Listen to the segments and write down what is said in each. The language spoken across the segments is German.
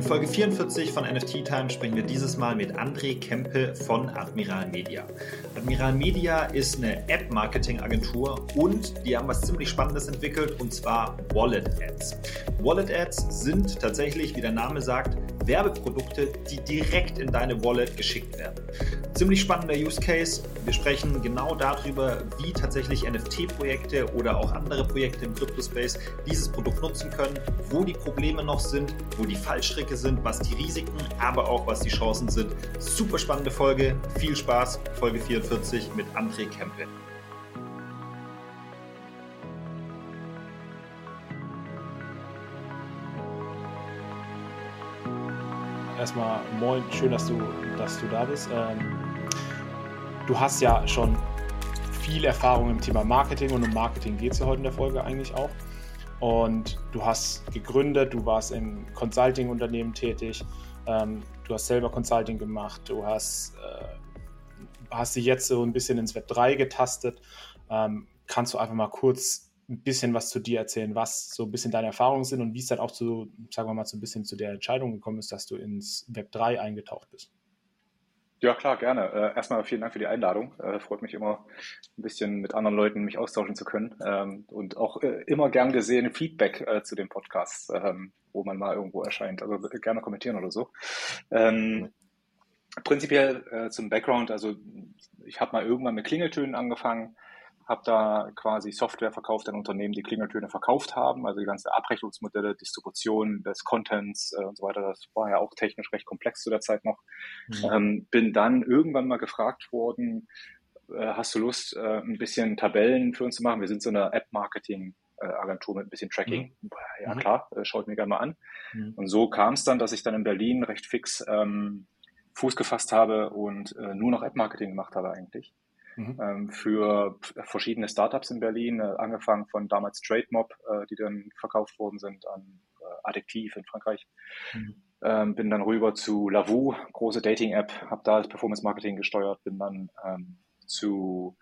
In Folge 44 von NFT Time sprechen wir dieses Mal mit André Kempe von Admiral Media. Admiral Media ist eine App-Marketing-Agentur und die haben was ziemlich Spannendes entwickelt und zwar Wallet Ads. Wallet Ads sind tatsächlich, wie der Name sagt, Werbeprodukte, die direkt in deine Wallet geschickt werden. Ziemlich spannender Use Case. Wir sprechen genau darüber, wie tatsächlich NFT-Projekte oder auch andere Projekte im Crypto-Space dieses Produkt nutzen können, wo die Probleme noch sind, wo die Fallstricke sind, was die Risiken, aber auch was die Chancen sind. Super spannende Folge. Viel Spaß. Folge 44 mit André Kempe. Erstmal moin, schön, dass du, dass du da bist. Ähm, du hast ja schon viel Erfahrung im Thema Marketing und um Marketing geht es ja heute in der Folge eigentlich auch. Und du hast gegründet, du warst im Consulting-Unternehmen tätig, ähm, du hast selber Consulting gemacht, du hast, äh, hast dich jetzt so ein bisschen ins Web 3 getastet. Ähm, kannst du einfach mal kurz ein bisschen was zu dir erzählen, was so ein bisschen deine Erfahrungen sind und wie es dann auch zu, sagen wir mal, so ein bisschen zu der Entscheidung gekommen ist, dass du ins Web 3 eingetaucht bist. Ja, klar, gerne. Äh, erstmal vielen Dank für die Einladung. Äh, freut mich immer, ein bisschen mit anderen Leuten mich austauschen zu können. Ähm, und auch äh, immer gern gesehen Feedback zu dem Podcast, ähm, wo man mal irgendwo erscheint. Also gerne kommentieren oder so. Ähm, prinzipiell zum Background, also ich habe mal irgendwann mit Klingeltönen angefangen, habe da quasi Software verkauft an Unternehmen, die Klingeltöne verkauft haben, also die ganze Abrechnungsmodelle, Distribution des Contents äh, und so weiter. Das war ja auch technisch recht komplex zu der Zeit noch. Mhm. Ähm, bin dann irgendwann mal gefragt worden, äh, hast du Lust, äh, ein bisschen Tabellen für uns zu machen? Wir sind so eine App-Marketing- Agentur mit ein bisschen Tracking. Mhm. Ja mhm. klar, äh, schaut mir gerne mal an. Mhm. Und so kam es dann, dass ich dann in Berlin recht fix ähm, Fuß gefasst habe und äh, nur noch App-Marketing gemacht habe eigentlich mhm. ähm, für verschiedene Startups in Berlin, äh, angefangen von damals TradeMob, äh, die dann verkauft worden sind an äh, Addictiv in Frankreich. Mhm. Ähm, bin dann rüber zu Lavu, große Dating-App, habe da das Performance-Marketing gesteuert, bin dann ähm, zu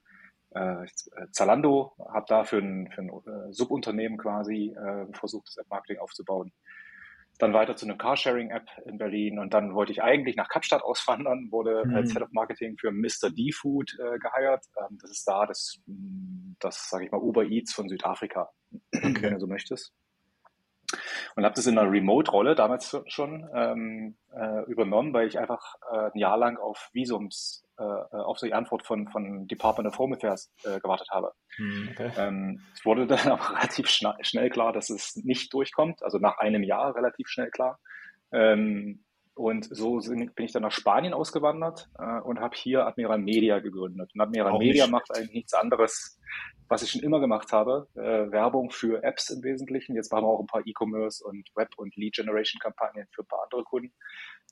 äh, Zalando, habe da für ein, für ein äh, Subunternehmen quasi äh, versucht, das App-Marketing aufzubauen dann weiter zu einer Carsharing-App in Berlin und dann wollte ich eigentlich nach Kapstadt auswandern, wurde mhm. als Head of Marketing für Mr. D-Food äh, geheiert. Ähm, das ist da das, das sage ich mal, Uber Eats von Südafrika, okay. wenn du so möchtest. Und habe das in einer Remote-Rolle damals schon ähm, äh, übernommen, weil ich einfach äh, ein Jahr lang auf Visums äh, auf die Antwort von, von Department of Home Affairs äh, gewartet habe. Hm, okay. Ähm, es wurde dann aber relativ schna schnell klar, dass es nicht durchkommt, also nach einem Jahr relativ schnell klar. Ähm, und so sind, bin ich dann nach Spanien ausgewandert äh, und habe hier Admiral Media gegründet. Und Admiral Auch Media macht eigentlich nichts anderes, was ich schon immer gemacht habe. Äh, Werbung für Apps im Wesentlichen. Jetzt machen wir auch ein paar E-Commerce und Web- und Lead-Generation-Kampagnen für ein paar andere Kunden.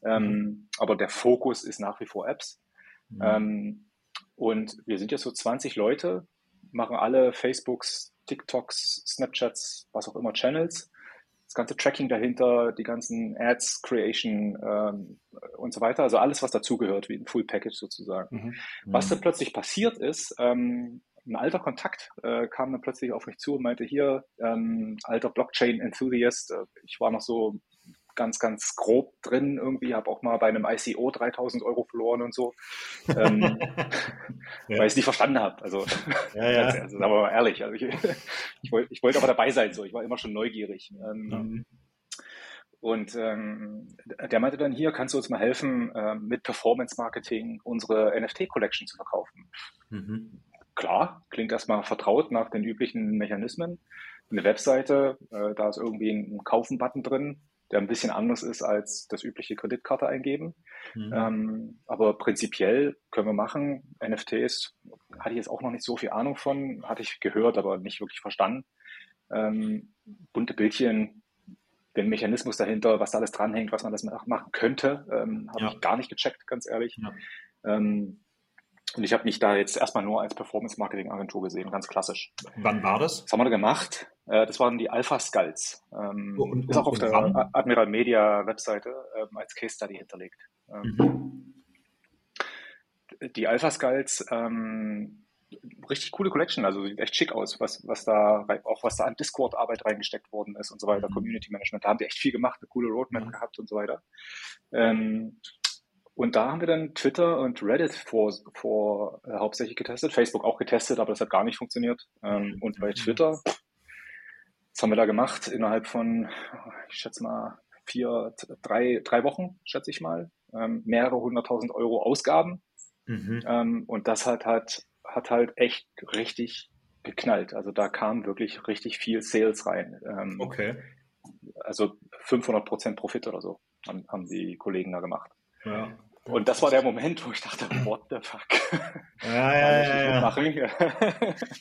Ähm, mhm. Aber der Fokus ist nach wie vor Apps. Mhm. Ähm, und wir sind jetzt so 20 Leute, machen alle Facebooks, TikToks, Snapchats, was auch immer Channels. Das ganze Tracking dahinter, die ganzen Ads, Creation ähm, und so weiter. Also alles, was dazugehört, wie ein Full Package sozusagen. Mhm. Was dann plötzlich passiert ist, ähm, ein alter Kontakt äh, kam dann plötzlich auf mich zu und meinte, hier, ähm, alter Blockchain-Enthusiast, äh, ich war noch so ganz, ganz grob drin irgendwie, habe auch mal bei einem ICO 3000 Euro verloren und so, ähm, ja. weil ich es nicht verstanden habe. Also, ja, ja. also, sagen wir mal ehrlich, also ich, ich wollte ich wollte aber dabei sein, so ich war immer schon neugierig. Ähm. Und ähm, der meinte dann hier, kannst du uns mal helfen, äh, mit Performance Marketing unsere NFT Collection zu verkaufen? Mhm. Klar, klingt erstmal vertraut nach den üblichen Mechanismen. Eine Webseite, äh, da ist irgendwie ein Kaufen-Button drin, der ein bisschen anders ist als das übliche Kreditkarte eingeben. Mhm. Ähm, aber prinzipiell können wir machen. NFTs hatte ich jetzt auch noch nicht so viel Ahnung von, hatte ich gehört, aber nicht wirklich verstanden. Ähm, bunte Bildchen, den Mechanismus dahinter, was da alles dranhängt, was man das machen könnte, ähm, habe ja. ich gar nicht gecheckt, ganz ehrlich. Ja. Ähm, und ich habe mich da jetzt erstmal nur als Performance-Marketing-Agentur gesehen, ganz klassisch. Wann war das? Was haben wir da gemacht? Äh, das waren die Alpha Skulls. Ähm, und, ist auch auf der wann? Admiral Media Webseite ähm, als Case Study hinterlegt. Ähm, mhm. Die Alpha Skulls ähm, richtig coole Collection, also sieht echt schick aus, was, was da, auch was da an Discord-Arbeit reingesteckt worden ist und so weiter, mhm. Community Management, da haben die echt viel gemacht, eine coole Roadmap mhm. gehabt und so weiter. Ähm, und da haben wir dann Twitter und Reddit vor, vor äh, hauptsächlich getestet, Facebook auch getestet, aber das hat gar nicht funktioniert. Ähm, und bei mhm. Twitter, was haben wir da gemacht? Innerhalb von, ich schätze mal, vier, drei, drei Wochen, schätze ich mal, ähm, mehrere hunderttausend Euro Ausgaben. Mhm. Ähm, und das hat halt, hat halt echt richtig geknallt. Also da kam wirklich richtig viel Sales rein. Ähm, okay. Also 500 Prozent Profit oder so haben, haben die Kollegen da gemacht. Ja. Und das war der Moment, wo ich dachte, what the fuck? Ja, ja, ja.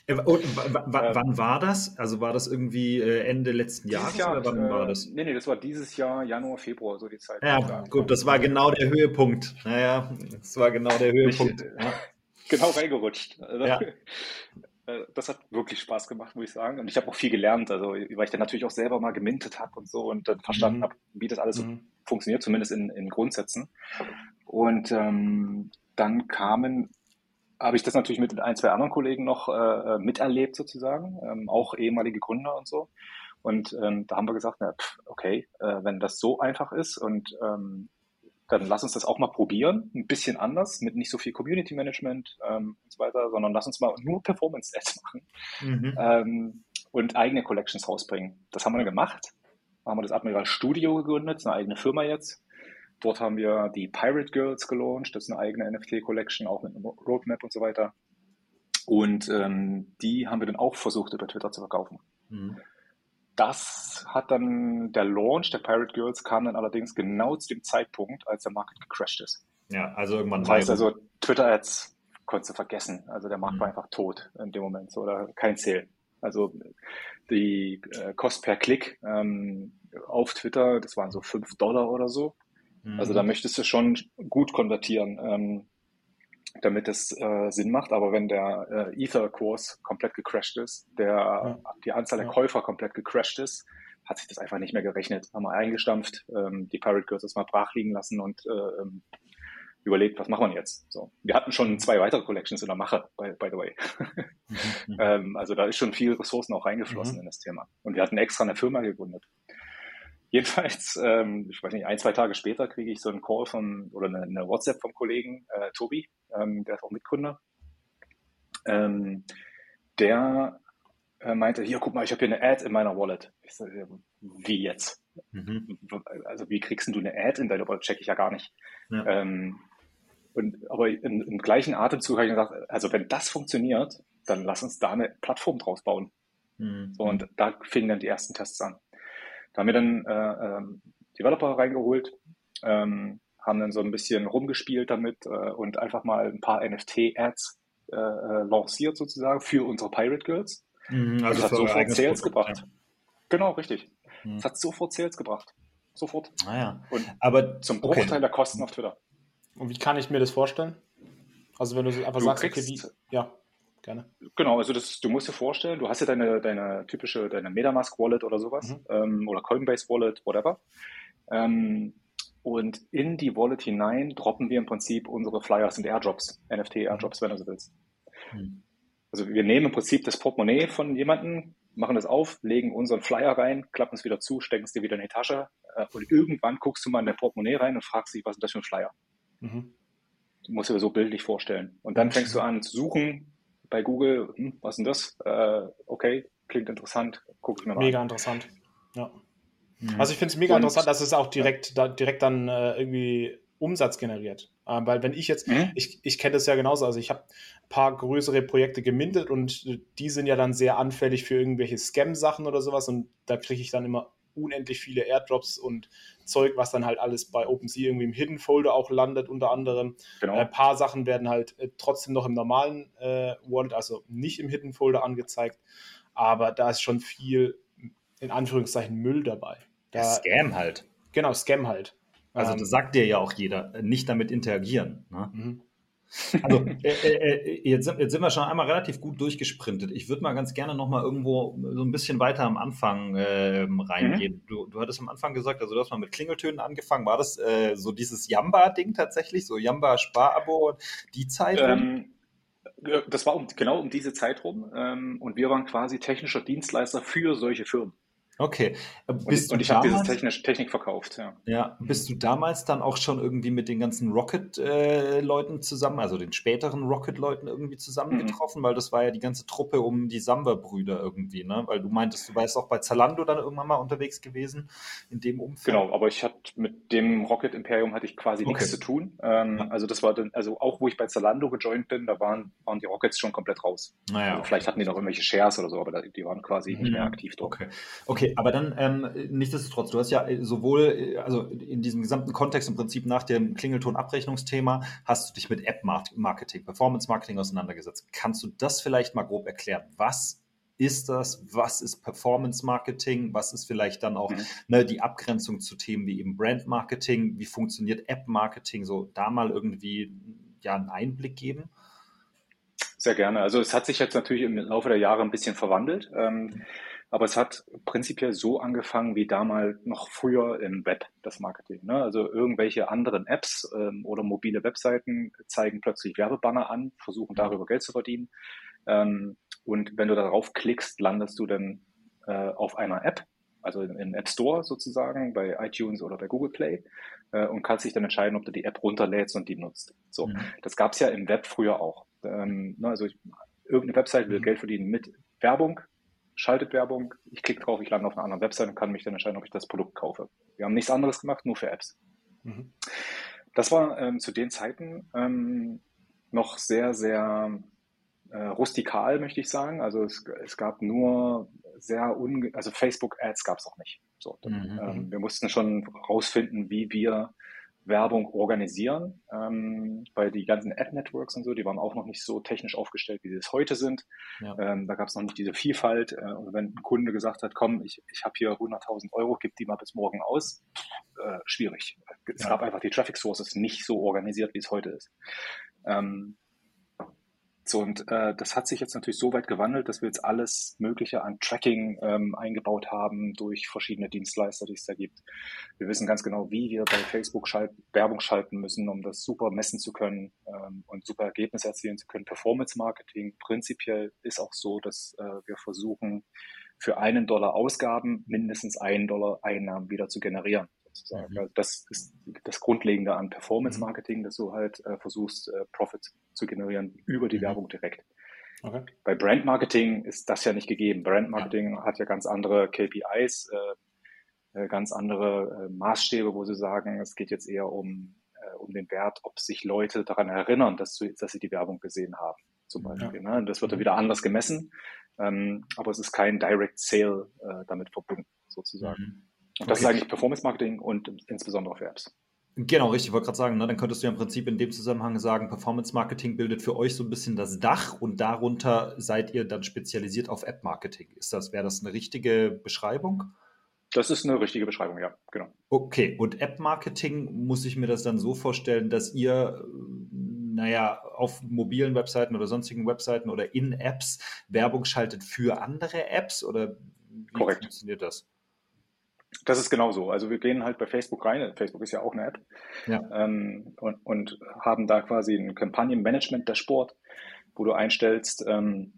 Äh, und wann war das? Also war das irgendwie äh, Ende letzten Jahres Jahr, oder wann äh, war das? Nee, nee, das war dieses Jahr, Januar, Februar, so die Zeit. Ja, gut, das war genau der Höhepunkt. Naja, das war genau der Höhepunkt. Ich, ja. Genau reingerutscht. Also, ja. Das hat wirklich Spaß gemacht, muss ich sagen. Und ich habe auch viel gelernt, also weil ich dann natürlich auch selber mal gemintet habe und so und dann verstanden mhm. habe, wie das alles mhm. so funktioniert, zumindest in, in Grundsätzen. Und ähm, dann kamen, habe ich das natürlich mit ein, zwei anderen Kollegen noch äh, miterlebt sozusagen, ähm, auch ehemalige Gründer und so. Und ähm, da haben wir gesagt, na, pff, okay, äh, wenn das so einfach ist und ähm, dann lass uns das auch mal probieren, ein bisschen anders, mit nicht so viel Community Management ähm, und so weiter, sondern lass uns mal nur Performance Stats machen mhm. ähm, und eigene Collections rausbringen. Das haben wir dann gemacht. Da haben wir das Admiral Studio gegründet, eine eigene Firma jetzt. Dort haben wir die Pirate Girls gelauncht, das ist eine eigene NFT-Collection, auch mit einem Roadmap und so weiter. Und ähm, die haben wir dann auch versucht, über Twitter zu verkaufen. Mhm. Das hat dann, der Launch der Pirate Girls kam dann allerdings genau zu dem Zeitpunkt, als der Markt gecrashed ist. Ja, also irgendwann. Das heißt also, Twitter-Ads konntest du vergessen. Also der Markt mhm. war einfach tot in dem Moment, so, oder kein Sale. Also die äh, Kost per Klick ähm, auf Twitter, das waren so 5 Dollar oder so. Mhm. Also da möchtest du schon gut konvertieren, ähm, damit es äh, Sinn macht. Aber wenn der äh, Ether-Kurs komplett gecrashed ist, der, ja. die Anzahl der Käufer komplett gecrashed ist, hat sich das einfach nicht mehr gerechnet. Haben wir eingestampft, ähm, die Pirate Girls erstmal brach liegen lassen und äh, ähm, überlegt, was machen wir jetzt? So. Wir hatten schon zwei weitere Collections in der Mache, by, by the way. Mhm. ähm, also da ist schon viel Ressourcen auch reingeflossen mhm. in das Thema. Und wir hatten extra eine Firma gegründet. Jedenfalls, ähm, ich weiß nicht, ein, zwei Tage später kriege ich so einen Call von oder eine, eine WhatsApp vom Kollegen äh, Tobi, ähm, der ist auch Mitgründer. Ähm, der äh, meinte, hier, guck mal, ich habe hier eine Ad in meiner Wallet. Ich so, wie jetzt? Mhm. Also wie kriegst du eine Ad in deiner Wallet? Check ich ja gar nicht. Ja. Ähm, und, aber im, im gleichen Atemzug habe ich gesagt, also wenn das funktioniert, dann lass uns da eine Plattform draus bauen. Mhm. So, und da fingen dann die ersten Tests an. Da haben wir dann äh, ähm, Developer reingeholt, ähm, haben dann so ein bisschen rumgespielt damit äh, und einfach mal ein paar NFT-Ads äh, äh, lanciert sozusagen für unsere Pirate Girls. Mhm, also das hat sofort Sales Produkt, gebracht. Ja. Genau, richtig. Mhm. Das hat sofort Sales gebracht. Sofort. Ah, ja. Und Aber zum Bruchteil okay. der Kosten auf Twitter. Und wie kann ich mir das vorstellen? Also wenn du einfach du sagst, okay, wie, ja, gerne. Genau, also das, du musst dir vorstellen, du hast ja deine, deine typische, deine Metamask Wallet oder sowas mhm. ähm, oder Coinbase Wallet, whatever. Ähm, und in die Wallet hinein droppen wir im Prinzip unsere Flyers und Airdrops, NFT Airdrops, wenn du so willst. Mhm. Also wir nehmen im Prinzip das Portemonnaie von jemandem, machen das auf, legen unseren Flyer rein, klappen es wieder zu, stecken es dir wieder in die Tasche äh, und irgendwann guckst du mal in der Portemonnaie rein und fragst dich, was ist das für ein Flyer? Mhm. Du musst dir so bildlich vorstellen. Und dann fängst du an zu suchen bei Google, hm, was ist denn das? Äh, okay, klingt interessant, gucke ich mir mal Mega an. interessant, ja. Mhm. Also ich finde es mega und, interessant, dass es auch direkt, ja. da, direkt dann äh, irgendwie Umsatz generiert. Ähm, weil wenn ich jetzt, mhm. ich, ich kenne das ja genauso, also ich habe ein paar größere Projekte gemintet und die sind ja dann sehr anfällig für irgendwelche Scam-Sachen oder sowas und da kriege ich dann immer unendlich viele Airdrops und Zeug, was dann halt alles bei OpenSea irgendwie im Hidden Folder auch landet, unter anderem. Genau. Ein paar Sachen werden halt äh, trotzdem noch im normalen äh, Wallet, also nicht im Hidden Folder angezeigt, aber da ist schon viel, in Anführungszeichen, Müll dabei. Da, ja, Scam halt. Genau, Scam halt. Also ähm, das sagt dir ja auch jeder, äh, nicht damit interagieren. Ne? Mhm. Also äh, äh, äh, jetzt, jetzt, sind wir schon einmal relativ gut durchgesprintet. Ich würde mal ganz gerne noch mal irgendwo so ein bisschen weiter am Anfang äh, reingehen. Mhm. Du, du hattest am Anfang gesagt, also du hast mal mit Klingeltönen angefangen. War das äh, so dieses Jamba-Ding tatsächlich, so Jamba-Sparabo, die Zeit? Ähm, Das war um, genau um diese Zeit rum ähm, und wir waren quasi technischer Dienstleister für solche Firmen. Okay. Bist und, und ich habe diese Technik, Technik verkauft, ja. Ja, bist du damals dann auch schon irgendwie mit den ganzen Rocket-Leuten äh, zusammen, also den späteren Rocket-Leuten irgendwie zusammengetroffen? Mhm. Weil das war ja die ganze Truppe um die Samba-Brüder irgendwie, ne? Weil du meintest, du warst auch bei Zalando dann irgendwann mal unterwegs gewesen in dem Umfeld. Genau, aber ich hatte mit dem Rocket-Imperium hatte ich quasi okay. nichts zu tun. Ähm, ja. Also das war dann, also auch wo ich bei Zalando gejoint bin, da waren, waren die Rockets schon komplett raus. Naja, also vielleicht hatten die noch irgendwelche Shares oder so, aber die waren quasi mhm. nicht mehr aktiv dort. Okay. Okay, Okay, aber dann ähm, nichtsdestotrotz, du hast ja äh, sowohl, äh, also in diesem gesamten Kontext im Prinzip nach dem Klingelton-Abrechnungsthema, hast du dich mit App-Marketing, Performance-Marketing auseinandergesetzt. Kannst du das vielleicht mal grob erklären? Was ist das? Was ist Performance Marketing? Was ist vielleicht dann auch mhm. ne, die Abgrenzung zu Themen wie eben Brand Marketing? Wie funktioniert App Marketing? So da mal irgendwie ja einen Einblick geben? Sehr gerne. Also es hat sich jetzt natürlich im Laufe der Jahre ein bisschen verwandelt. Ähm, aber es hat prinzipiell so angefangen wie damals noch früher im Web, das Marketing. Ne? Also irgendwelche anderen Apps ähm, oder mobile Webseiten zeigen plötzlich Werbebanner an, versuchen darüber Geld zu verdienen. Ähm, und wenn du darauf klickst, landest du dann äh, auf einer App, also im App Store sozusagen, bei iTunes oder bei Google Play äh, und kannst dich dann entscheiden, ob du die App runterlädst und die nutzt. So, mhm. das gab es ja im Web früher auch. Ähm, ne, also ich, irgendeine Website will mhm. Geld verdienen mit Werbung, schaltet Werbung, ich klicke drauf, ich lande auf einer anderen Website und kann mich dann entscheiden, ob ich das Produkt kaufe. Wir haben nichts anderes gemacht, nur für Apps. Mhm. Das war ähm, zu den Zeiten ähm, noch sehr, sehr äh, rustikal, möchte ich sagen. Also es, es gab nur sehr unge also Facebook-Ads gab es auch nicht. So, mhm. ähm, mhm. wir mussten schon rausfinden, wie wir Werbung organisieren, ähm, weil die ganzen Ad-Networks und so, die waren auch noch nicht so technisch aufgestellt, wie sie es heute sind. Ja. Ähm, da gab es noch nicht diese Vielfalt. Äh, und wenn ein Kunde gesagt hat, komm, ich, ich habe hier 100.000 Euro, gib die mal bis morgen aus, äh, schwierig. Es ja. gab einfach die Traffic Sources nicht so organisiert, wie es heute ist. Ähm, so, und äh, das hat sich jetzt natürlich so weit gewandelt, dass wir jetzt alles Mögliche an Tracking ähm, eingebaut haben durch verschiedene Dienstleister, die es da gibt. Wir wissen ganz genau, wie wir bei Facebook schalt Werbung schalten müssen, um das super messen zu können ähm, und super Ergebnisse erzielen zu können. Performance Marketing prinzipiell ist auch so, dass äh, wir versuchen, für einen Dollar Ausgaben mindestens einen Dollar Einnahmen wieder zu generieren sozusagen. Mhm. Also das ist das Grundlegende an Performance mhm. Marketing, dass du halt äh, versuchst, äh, Profit zu generieren über die mhm. Werbung direkt. Okay. Bei Brand Marketing ist das ja nicht gegeben. Brand Marketing ja. hat ja ganz andere KPIs, äh, äh, ganz andere äh, Maßstäbe, wo sie sagen, es geht jetzt eher um, äh, um den Wert, ob sich Leute daran erinnern, dass, du, dass sie die Werbung gesehen haben, zum Beispiel. Ja. Ne? Das wird dann mhm. wieder anders gemessen, ähm, aber es ist kein Direct Sale damit verbunden, sozusagen. Mhm. Und das okay. ist eigentlich Performance Marketing und insbesondere für Apps. Genau, richtig. Ich wollte gerade sagen, ne, dann könntest du ja im Prinzip in dem Zusammenhang sagen, Performance Marketing bildet für euch so ein bisschen das Dach und darunter seid ihr dann spezialisiert auf App Marketing. Ist das, wäre das eine richtige Beschreibung? Das ist eine richtige Beschreibung, ja, genau. Okay, und App Marketing muss ich mir das dann so vorstellen, dass ihr, naja, auf mobilen Webseiten oder sonstigen Webseiten oder in Apps Werbung schaltet für andere Apps oder wie Korrekt. funktioniert das? Das ist genau so. Also wir gehen halt bei Facebook rein. Facebook ist ja auch eine App. Ja. Ähm, und, und haben da quasi ein Kampagnenmanagement-Dashboard, wo du einstellst, ähm,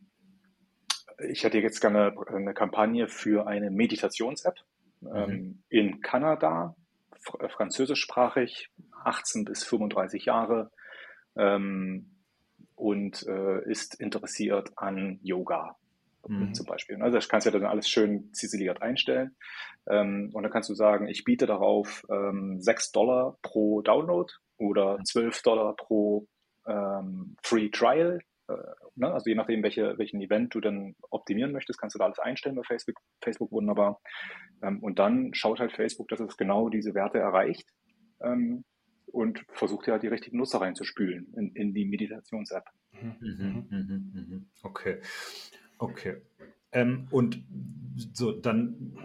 ich hätte jetzt gerne eine Kampagne für eine Meditations-App ähm, mhm. in Kanada, fr französischsprachig, 18 bis 35 Jahre ähm, und äh, ist interessiert an Yoga mhm. zum Beispiel. Also das kannst du ja dann alles schön ziseliert einstellen. Ähm, und dann kannst du sagen, ich biete darauf ähm, 6 Dollar pro Download oder 12 Dollar pro ähm, Free Trial. Äh, ne? Also je nachdem, welche, welchen Event du dann optimieren möchtest, kannst du da alles einstellen bei Facebook, Facebook wunderbar. Ähm, und dann schaut halt Facebook, dass es genau diese Werte erreicht ähm, und versucht ja die richtigen Nutzer reinzuspülen in, in die Meditations-App. Mhm, mhm, mhm, mhm. okay. Okay. Ähm, und so, dann,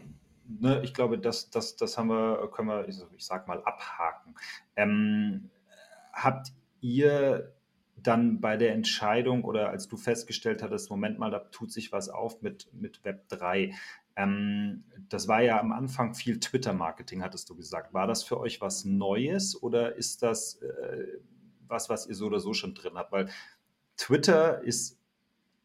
ne, ich glaube, das, das, das haben wir, können wir, ich sag mal, abhaken. Ähm, habt ihr dann bei der Entscheidung oder als du festgestellt hattest, Moment mal, da tut sich was auf mit, mit Web 3. Ähm, das war ja am Anfang viel Twitter-Marketing, hattest du gesagt. War das für euch was Neues oder ist das äh, was, was ihr so oder so schon drin habt? Weil Twitter ist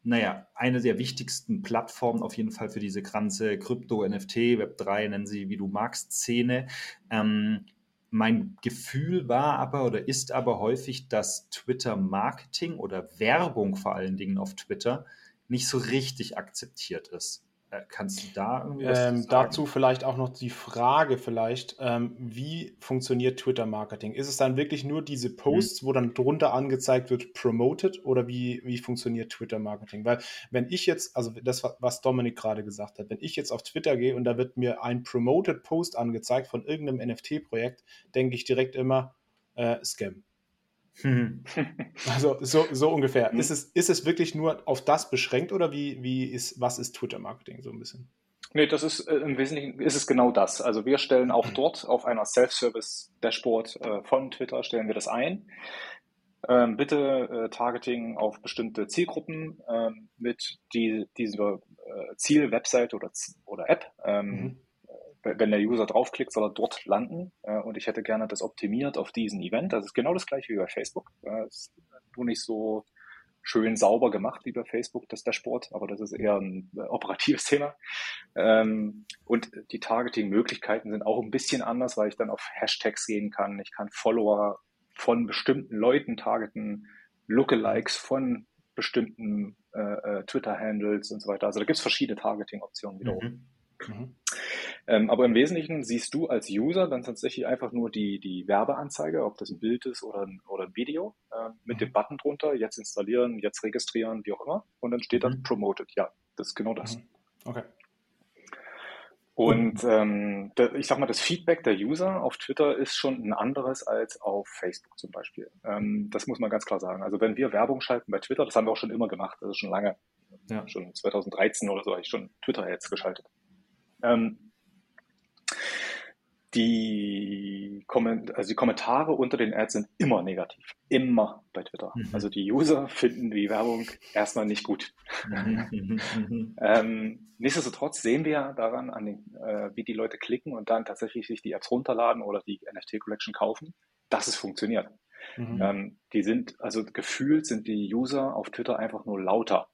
naja, eine der wichtigsten Plattformen auf jeden Fall für diese ganze Krypto, NFT, Web3, nennen sie wie du magst, Szene. Ähm, mein Gefühl war aber oder ist aber häufig, dass Twitter-Marketing oder Werbung vor allen Dingen auf Twitter nicht so richtig akzeptiert ist. Äh, kannst du da irgendwie was ähm, Dazu vielleicht auch noch die Frage vielleicht, ähm, wie funktioniert Twitter-Marketing? Ist es dann wirklich nur diese Posts, mhm. wo dann drunter angezeigt wird, promoted oder wie, wie funktioniert Twitter-Marketing? Weil wenn ich jetzt, also das, was Dominik gerade gesagt hat, wenn ich jetzt auf Twitter gehe und da wird mir ein promoted Post angezeigt von irgendeinem NFT-Projekt, denke ich direkt immer, äh, Scam. Hm. Also so, so ungefähr. Hm. Ist, es, ist es wirklich nur auf das beschränkt oder wie, wie ist, was ist Twitter-Marketing so ein bisschen? Nee, das ist äh, im Wesentlichen ist es genau das. Also wir stellen auch dort auf einer Self-Service-Dashboard äh, von Twitter stellen wir das ein. Ähm, bitte äh, Targeting auf bestimmte Zielgruppen ähm, mit die, dieser äh, Ziel-Website oder, oder App. Ähm, mhm wenn der User draufklickt, soll er dort landen. Äh, und ich hätte gerne das optimiert auf diesen Event. Das ist genau das gleiche wie bei Facebook. Äh, ist nur nicht so schön sauber gemacht wie bei Facebook, das Dashboard, aber das ist eher ein äh, operatives Thema. Ähm, und die Targeting-Möglichkeiten sind auch ein bisschen anders, weil ich dann auf Hashtags gehen kann. Ich kann Follower von bestimmten Leuten targeten, Lookalikes von bestimmten äh, äh Twitter-Handles und so weiter. Also da gibt es verschiedene Targeting-Optionen wiederum. Mhm. Mhm. Ähm, aber im Wesentlichen siehst du als User dann tatsächlich einfach nur die, die Werbeanzeige, ob das ein Bild ist oder ein, oder ein Video, äh, mit mhm. dem Button drunter, jetzt installieren, jetzt registrieren, wie auch immer. Und dann steht mhm. dann Promoted. Ja, das ist genau das. Mhm. Okay. Und ähm, ich sag mal, das Feedback der User auf Twitter ist schon ein anderes als auf Facebook zum Beispiel. Ähm, das muss man ganz klar sagen. Also wenn wir Werbung schalten bei Twitter, das haben wir auch schon immer gemacht, ist schon lange, ja. schon 2013 oder so habe ich schon Twitter-Ads geschaltet. Ähm, die, Komment also die Kommentare unter den Ads sind immer negativ. Immer bei Twitter. Mhm. Also die User finden die Werbung erstmal nicht gut. Mhm. ähm, nichtsdestotrotz sehen wir daran, an den, äh, wie die Leute klicken und dann tatsächlich sich die Apps runterladen oder die NFT Collection kaufen, dass es funktioniert. Mhm. Ähm, die sind, also gefühlt sind die User auf Twitter einfach nur lauter.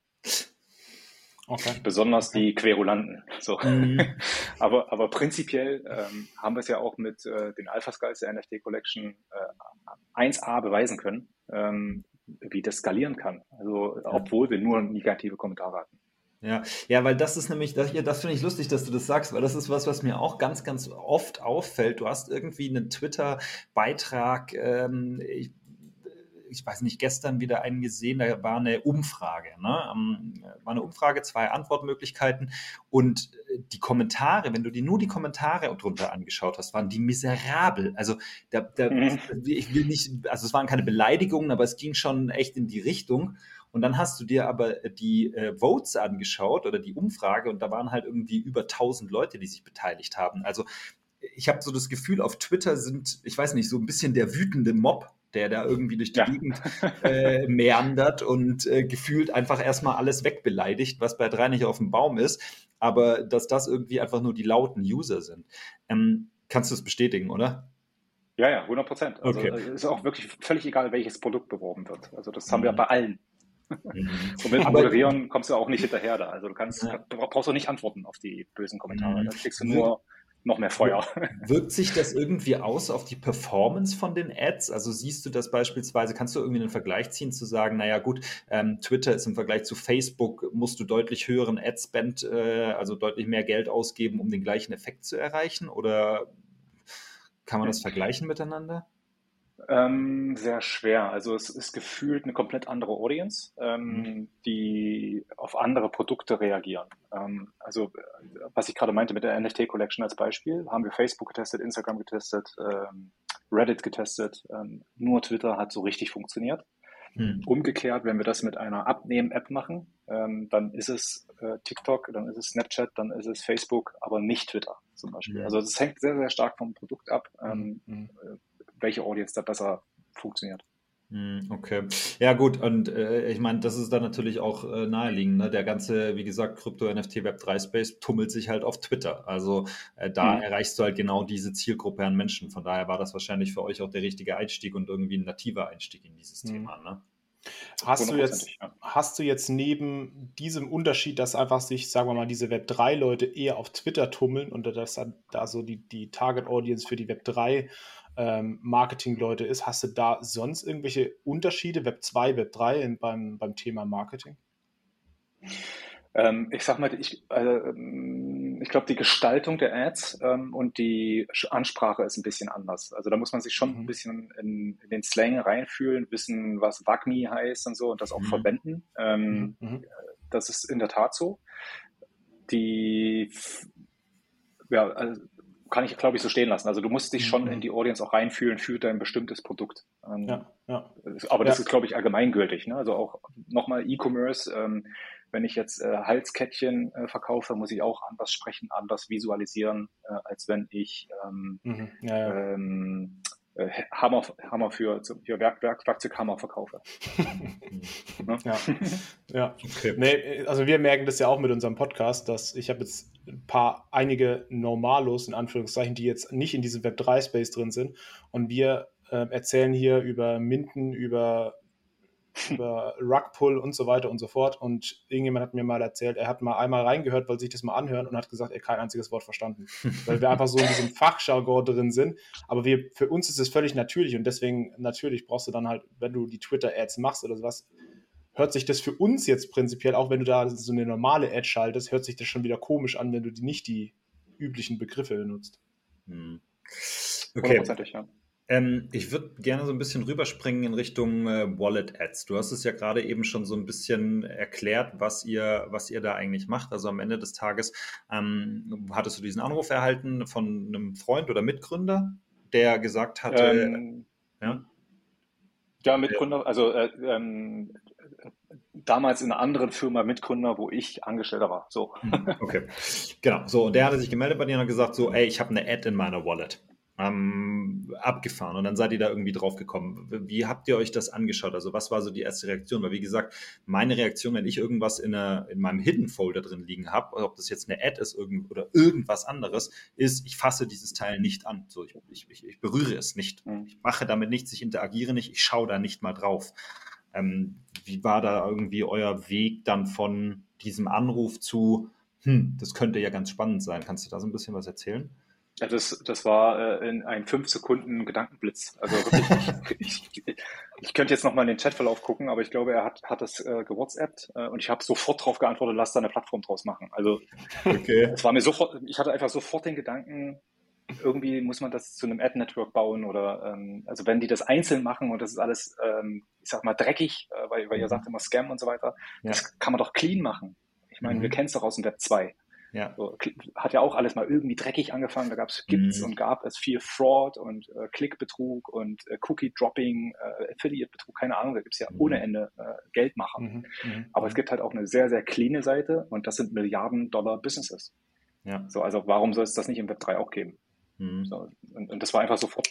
Okay. Besonders okay. die Querulanten. So. Mhm. aber, aber prinzipiell ähm, haben wir es ja auch mit äh, den Alpha Skulls der NFT Collection äh, 1a beweisen können, ähm, wie das skalieren kann. Also, obwohl wir nur negative Kommentare hatten. Ja, ja, weil das ist nämlich, das, das finde ich lustig, dass du das sagst, weil das ist was, was mir auch ganz, ganz oft auffällt. Du hast irgendwie einen Twitter-Beitrag, ähm, ich ich weiß nicht, gestern wieder einen gesehen, da war eine Umfrage. Ne? Ähm, war eine Umfrage, zwei Antwortmöglichkeiten und äh, die Kommentare, wenn du dir nur die Kommentare drunter angeschaut hast, waren die miserabel. Also da, da, mhm. ich will nicht, also es waren keine Beleidigungen, aber es ging schon echt in die Richtung. Und dann hast du dir aber die äh, Votes angeschaut oder die Umfrage und da waren halt irgendwie über 1000 Leute, die sich beteiligt haben. Also ich habe so das Gefühl, auf Twitter sind, ich weiß nicht, so ein bisschen der wütende Mob der da irgendwie durch die ja. Gegend äh, meandert und äh, gefühlt einfach erstmal alles wegbeleidigt, was bei drei nicht auf dem Baum ist, aber dass das irgendwie einfach nur die lauten User sind. Ähm, kannst du es bestätigen, oder? Ja, ja, 100 Prozent. Also okay. Äh, ist auch wirklich völlig egal, welches Produkt beworben wird. Also das haben mhm. wir bei allen. Mhm. Und mit Moderieren kommst du auch nicht hinterher da. Also du kannst, ja. du brauchst auch nicht antworten auf die bösen Kommentare. Mhm. Da kriegst du nur noch mehr Feuer. Wirkt sich das irgendwie aus auf die Performance von den Ads? Also siehst du das beispielsweise, kannst du irgendwie einen Vergleich ziehen, zu sagen, naja gut, ähm, Twitter ist im Vergleich zu Facebook, musst du deutlich höheren Ad-Spend, äh, also deutlich mehr Geld ausgeben, um den gleichen Effekt zu erreichen? Oder kann man das vergleichen miteinander? Ähm, sehr schwer. Also es ist gefühlt eine komplett andere Audience, ähm, mhm. die auf andere Produkte reagieren. Ähm, also was ich gerade meinte mit der NFT Collection als Beispiel, haben wir Facebook getestet, Instagram getestet, ähm, Reddit getestet. Ähm, nur Twitter hat so richtig funktioniert. Mhm. Umgekehrt, wenn wir das mit einer Abnehmen-App machen, ähm, dann ist es äh, TikTok, dann ist es Snapchat, dann ist es Facebook, aber nicht Twitter zum Beispiel. Mhm. Also es hängt sehr, sehr stark vom Produkt ab. Mhm. Äh, welche Audience da besser funktioniert. Hm, okay. Ja, gut. Und äh, ich meine, das ist dann natürlich auch äh, naheliegend. Ne? Der ganze, wie gesagt, Krypto, NFT, Web3 Space tummelt sich halt auf Twitter. Also äh, da mhm. erreichst du halt genau diese Zielgruppe an Menschen. Von daher war das wahrscheinlich für euch auch der richtige Einstieg und irgendwie ein nativer Einstieg in dieses mhm. Thema. Ne? Hast du, jetzt, ja. hast du jetzt neben diesem Unterschied, dass einfach sich, sagen wir mal, diese Web3-Leute eher auf Twitter tummeln und dass da so die, die Target-Audience für die Web3 ähm, Marketing-Leute ist, hast du da sonst irgendwelche Unterschiede, Web 2, Web 3 in, beim, beim Thema Marketing? Ähm, ich sag mal, ich, äh, ich glaube, die Gestaltung der Ads ähm, und die Ansprache ist ein bisschen anders. Also da muss man sich schon mhm. ein bisschen in, in, den Slang reinfühlen, wissen, was WAGMI heißt und so und das auch mhm. verwenden. Ähm, mhm. mhm. Das ist in der Tat so. Die ja, also kann ich, glaube ich, so stehen lassen. Also du musst dich schon in mhm. die Audience auch reinfühlen für dein bestimmtes Produkt. Ähm, ja, ja. Aber das ja. ist, glaube ich, allgemeingültig. Ne? Also auch nochmal E-Commerce. Ähm, wenn ich jetzt äh, Halskettchen äh, verkaufe, muss ich auch anders sprechen, anders visualisieren, äh, als wenn ich ähm, mhm. ja, ähm, äh, Hammer, Hammer für, für Werk, Werk, Werkzeughammer verkaufe. ne? Ja, ja. Okay. Nee, also wir merken das ja auch mit unserem Podcast, dass ich habe jetzt ein paar, einige Normalos, in Anführungszeichen, die jetzt nicht in diesem Web3-Space drin sind und wir äh, erzählen hier über Minden, über über Rugpull und so weiter und so fort. Und irgendjemand hat mir mal erzählt, er hat mal einmal reingehört, weil sich das mal anhören und hat gesagt, er kein einziges Wort verstanden. weil wir einfach so in diesem Fachjargon drin sind. Aber wir, für uns ist es völlig natürlich und deswegen natürlich brauchst du dann halt, wenn du die Twitter-Ads machst oder sowas, hört sich das für uns jetzt prinzipiell, auch wenn du da so eine normale Ad schaltest, hört sich das schon wieder komisch an, wenn du die nicht die üblichen Begriffe benutzt. Hm. Okay. Ja. Ähm, ich würde gerne so ein bisschen rüberspringen in Richtung äh, Wallet Ads. Du hast es ja gerade eben schon so ein bisschen erklärt, was ihr, was ihr da eigentlich macht. Also am Ende des Tages ähm, hattest du diesen Anruf erhalten von einem Freund oder Mitgründer, der gesagt hatte, ähm, ja? ja, Mitgründer, also äh, ähm, damals in einer anderen Firma Mitgründer, wo ich Angestellter war. So. Hm, okay. Genau. So, und der hatte sich gemeldet bei dir und hat gesagt: so, ey, ich habe eine Ad in meiner Wallet ähm, abgefahren und dann seid ihr da irgendwie drauf gekommen. Wie habt ihr euch das angeschaut? Also was war so die erste Reaktion? Weil wie gesagt, meine Reaktion, wenn ich irgendwas in, einer, in meinem Hidden Folder drin liegen habe, ob das jetzt eine Ad ist irgend, oder irgendwas anderes, ist, ich fasse dieses Teil nicht an. So, ich, ich, ich berühre es nicht. Mhm. Ich mache damit nichts, ich interagiere nicht, ich schaue da nicht mal drauf. Ähm, wie war da irgendwie euer Weg dann von diesem Anruf zu, hm, das könnte ja ganz spannend sein. Kannst du da so ein bisschen was erzählen? Ja, das, das war äh, in ein fünf Sekunden Gedankenblitz. Also wirklich, ich, ich, ich könnte jetzt nochmal in den Chatverlauf gucken, aber ich glaube, er hat, hat das äh, gewhatsappt äh, und ich habe sofort darauf geantwortet, lass da eine Plattform draus machen. Also okay. es war mir sofort, ich hatte einfach sofort den Gedanken, irgendwie muss man das zu einem Ad-Network bauen oder ähm, also wenn die das einzeln machen und das ist alles, ähm, ich sag mal, dreckig, äh, weil, weil ihr mhm. sagt immer Scam und so weiter, ja. das kann man doch clean machen. Ich meine, mhm. wir kennen es doch aus dem Web 2. Ja. So, hat ja auch alles mal irgendwie dreckig angefangen. Da gab's, gibt's mhm. und gab es viel Fraud und äh, Klickbetrug und äh, Cookie-Dropping, äh, Affiliate-Betrug, keine Ahnung. Da gibt's ja mhm. ohne Ende äh, Geldmacher. Mhm. mhm. Aber es mhm. gibt halt auch eine sehr, sehr cleane Seite und das sind Milliarden Dollar Businesses. Ja. So, also warum soll es das nicht im Web 3 auch geben? Mhm. So, und, und, das war einfach sofort,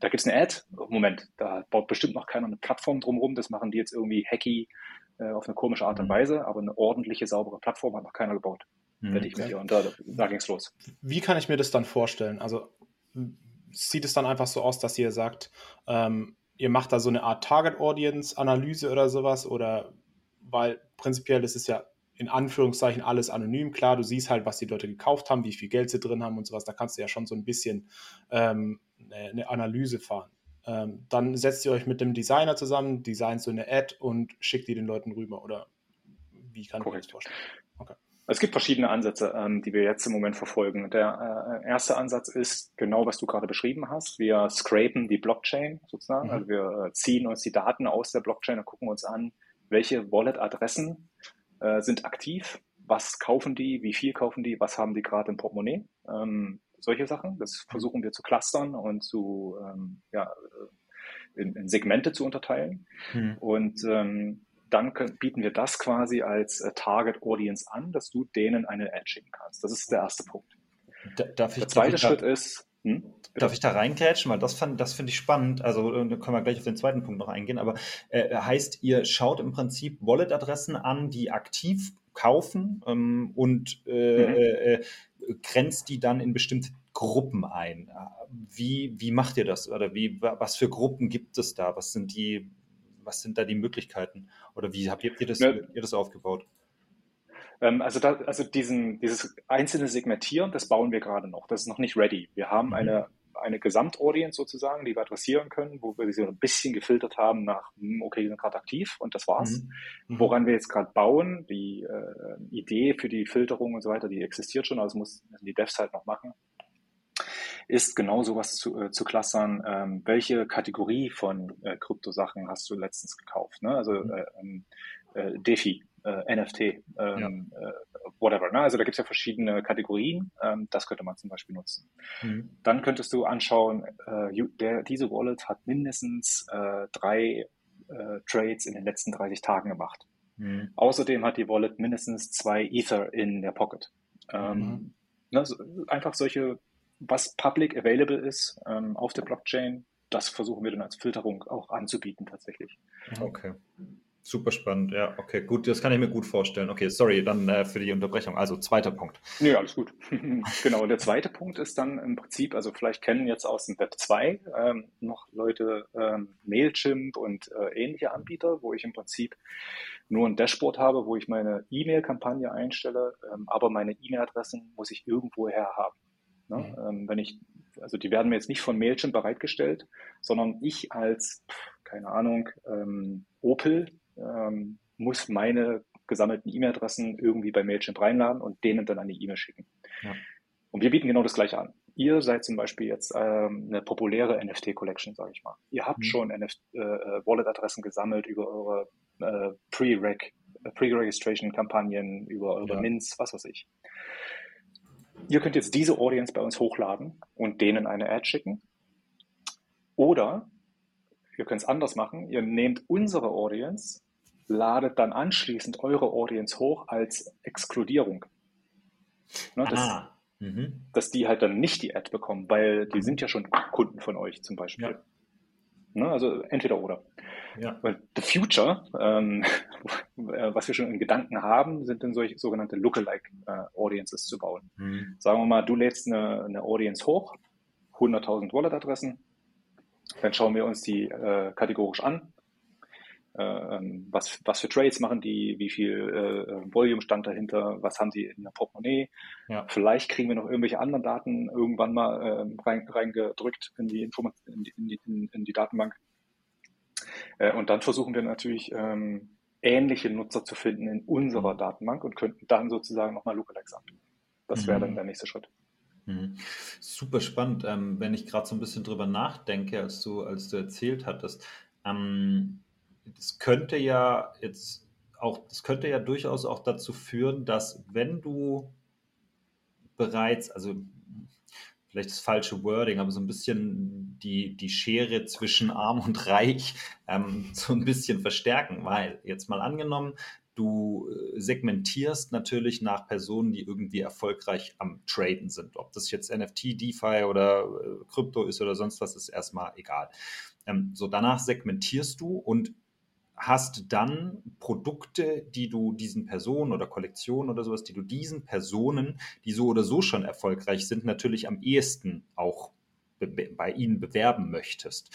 da gibt's eine Ad, Moment, da baut bestimmt noch keiner eine Plattform drumherum, das machen die jetzt irgendwie hacky äh, auf eine komische Art und Weise, aber eine ordentliche, saubere Plattform hat noch keiner gebaut mhm. ich mit dir. Und da, da ging es los. Wie kann ich mir das dann vorstellen? Also sieht es dann einfach so aus, dass ihr sagt, ähm, ihr macht da so eine Art Target Audience Analyse oder sowas oder weil prinzipiell ist es ja in Anführungszeichen alles anonym. Klar, du siehst halt, was die Leute gekauft haben, wie viel Geld sie drin haben und sowas. Da kannst du ja schon so ein bisschen ähm, eine Analyse fahren. Ähm, dann setzt ihr euch mit dem Designer zusammen, designt so eine Ad und schickt die den Leuten rüber. Oder wie kann Korrekt. ich mir das vorstellen? Es gibt verschiedene Ansätze, ähm, die wir jetzt im Moment verfolgen. Der äh, erste Ansatz ist genau, was du gerade beschrieben hast. Wir scrapen die Blockchain sozusagen. Mhm. Also wir äh, ziehen uns die Daten aus der Blockchain und gucken uns an, welche Wallet-Adressen äh, sind aktiv, was kaufen die, wie viel kaufen die, was haben die gerade im Portemonnaie. Ähm, solche Sachen. Das versuchen wir zu clustern und zu ähm, ja, äh, in, in Segmente zu unterteilen. Mhm. Und ähm, dann können, bieten wir das quasi als äh, Target Audience an, dass du denen eine Ad schicken kannst. Das ist der erste Punkt. darf ich, der zweite Schritt da, ist, hm, darf ich da reingrätschen, weil das, das finde ich spannend. Also äh, da können wir gleich auf den zweiten Punkt noch eingehen. Aber äh, heißt, ihr schaut im Prinzip Wallet-Adressen an, die aktiv kaufen ähm, und äh, mhm. äh, äh grenzt die dann in bestimmte Gruppen ein. Wie, wie macht ihr das? Oder wie, was für Gruppen gibt es da? Was sind die was sind da die Möglichkeiten? Oder wie habt ihr das, ja. ihr das aufgebaut? Ähm, also, da, also diesen, dieses einzelne Segmentieren, das bauen wir gerade noch. Das ist noch nicht ready. Wir haben mhm. eine eine Gesamtaudience sozusagen, die wir adressieren können, wo wir sie ein bisschen gefiltert haben nach, hm, okay, die sind gerade aktiv und das war's. Mhm. mhm. Woran wir jetzt gerade bauen, die äh, Idee für die Filterung und so weiter, die existiert schon, also muss die Devs halt noch machen, ist genau sowas zu, äh, zu clustern, ähm, welche Kategorie von äh, Kryptosachen hast du letztens gekauft. Ne? Also mhm. äh, ähm, äh, DeFi, äh, NFT, ähm, ja. äh, whatever. Ne? Also da gibt es ja verschiedene Kategorien. Ähm, das könnte man zum Beispiel nutzen. Mhm. Dann könntest du anschauen, der, diese Wallet hat mindestens drei Trades in den letzten 30 Tagen gemacht. Mhm. Außerdem hat die Wallet mindestens zwei Ether in der Pocket. Ähm, mhm. ne, so, einfach solche, was public available ist ähm, auf der Blockchain, das versuchen wir dann als Filterung auch anzubieten tatsächlich. Okay. Super spannend, ja, okay, gut, das kann ich mir gut vorstellen. Okay, sorry, dann äh, für die Unterbrechung. Also zweiter Punkt. Ja, alles gut. genau, und der zweite Punkt ist dann im Prinzip, also vielleicht kennen jetzt aus dem Web 2 ähm, noch Leute ähm, Mailchimp und äh, ähnliche Anbieter, wo ich im Prinzip nur ein Dashboard habe, wo ich meine E-Mail-Kampagne einstelle, ähm, aber meine E-Mail-Adressen muss ich irgendwoher haben. Ne? Mhm. Ähm, wenn ich, also die werden mir jetzt nicht von Mailchimp bereitgestellt, sondern ich als, keine Ahnung, ähm, Opel ähm, muss meine gesammelten E-Mail-Adressen irgendwie bei Mailchimp reinladen und denen dann eine E-Mail schicken. Ja. Und wir bieten genau das gleiche an. Ihr seid zum Beispiel jetzt ähm, eine populäre NFT-Collection, sage ich mal. Ihr habt mhm. schon äh, Wallet-Adressen gesammelt über eure äh, Pre-Reg, äh, Pre-Registration-Kampagnen, über eure ja. Mints, was weiß ich. Ihr könnt jetzt diese Audience bei uns hochladen und denen eine Ad schicken. Oder ihr könnt es anders machen. Ihr nehmt unsere Audience, ladet dann anschließend eure Audience hoch als Exkludierung. Ne, das, ah. mhm. Dass die halt dann nicht die Ad bekommen, weil die sind ja schon Kunden von euch zum Beispiel. Ja. Ne, also entweder oder. Ja. Weil the future, ähm, was wir schon in Gedanken haben, sind dann solche sogenannte Lookalike äh, Audiences zu bauen. Mhm. Sagen wir mal, du lädst eine, eine Audience hoch, 100.000 Wallet-Adressen, dann schauen wir uns die äh, kategorisch an. Äh, ähm, was, was für Trades machen die, wie viel äh, Volume stand dahinter, was haben sie in der Portemonnaie. Ja. Vielleicht kriegen wir noch irgendwelche anderen Daten irgendwann mal äh, rein, reingedrückt in die, Informat in die, in die, in, in die Datenbank. Äh, und dann versuchen wir natürlich ähm, ähnliche Nutzer zu finden in unserer mhm. Datenbank und könnten dann sozusagen nochmal Lookalikes anbieten. Das wäre mhm. dann der nächste Schritt. Mhm. Super spannend, ähm, wenn ich gerade so ein bisschen drüber nachdenke, als du, als du erzählt hattest. Ähm, das könnte ja jetzt auch, das könnte ja durchaus auch dazu führen, dass wenn du bereits, also vielleicht das falsche Wording, aber so ein bisschen die, die Schere zwischen arm und reich ähm, so ein bisschen verstärken, weil jetzt mal angenommen, Du äh, segmentierst natürlich nach Personen, die irgendwie erfolgreich am Traden sind. Ob das jetzt NFT, DeFi oder äh, Krypto ist oder sonst was, ist erstmal egal. Ähm, so danach segmentierst du und hast dann Produkte, die du diesen Personen oder Kollektionen oder sowas, die du diesen Personen, die so oder so schon erfolgreich sind, natürlich am ehesten auch bei ihnen bewerben möchtest.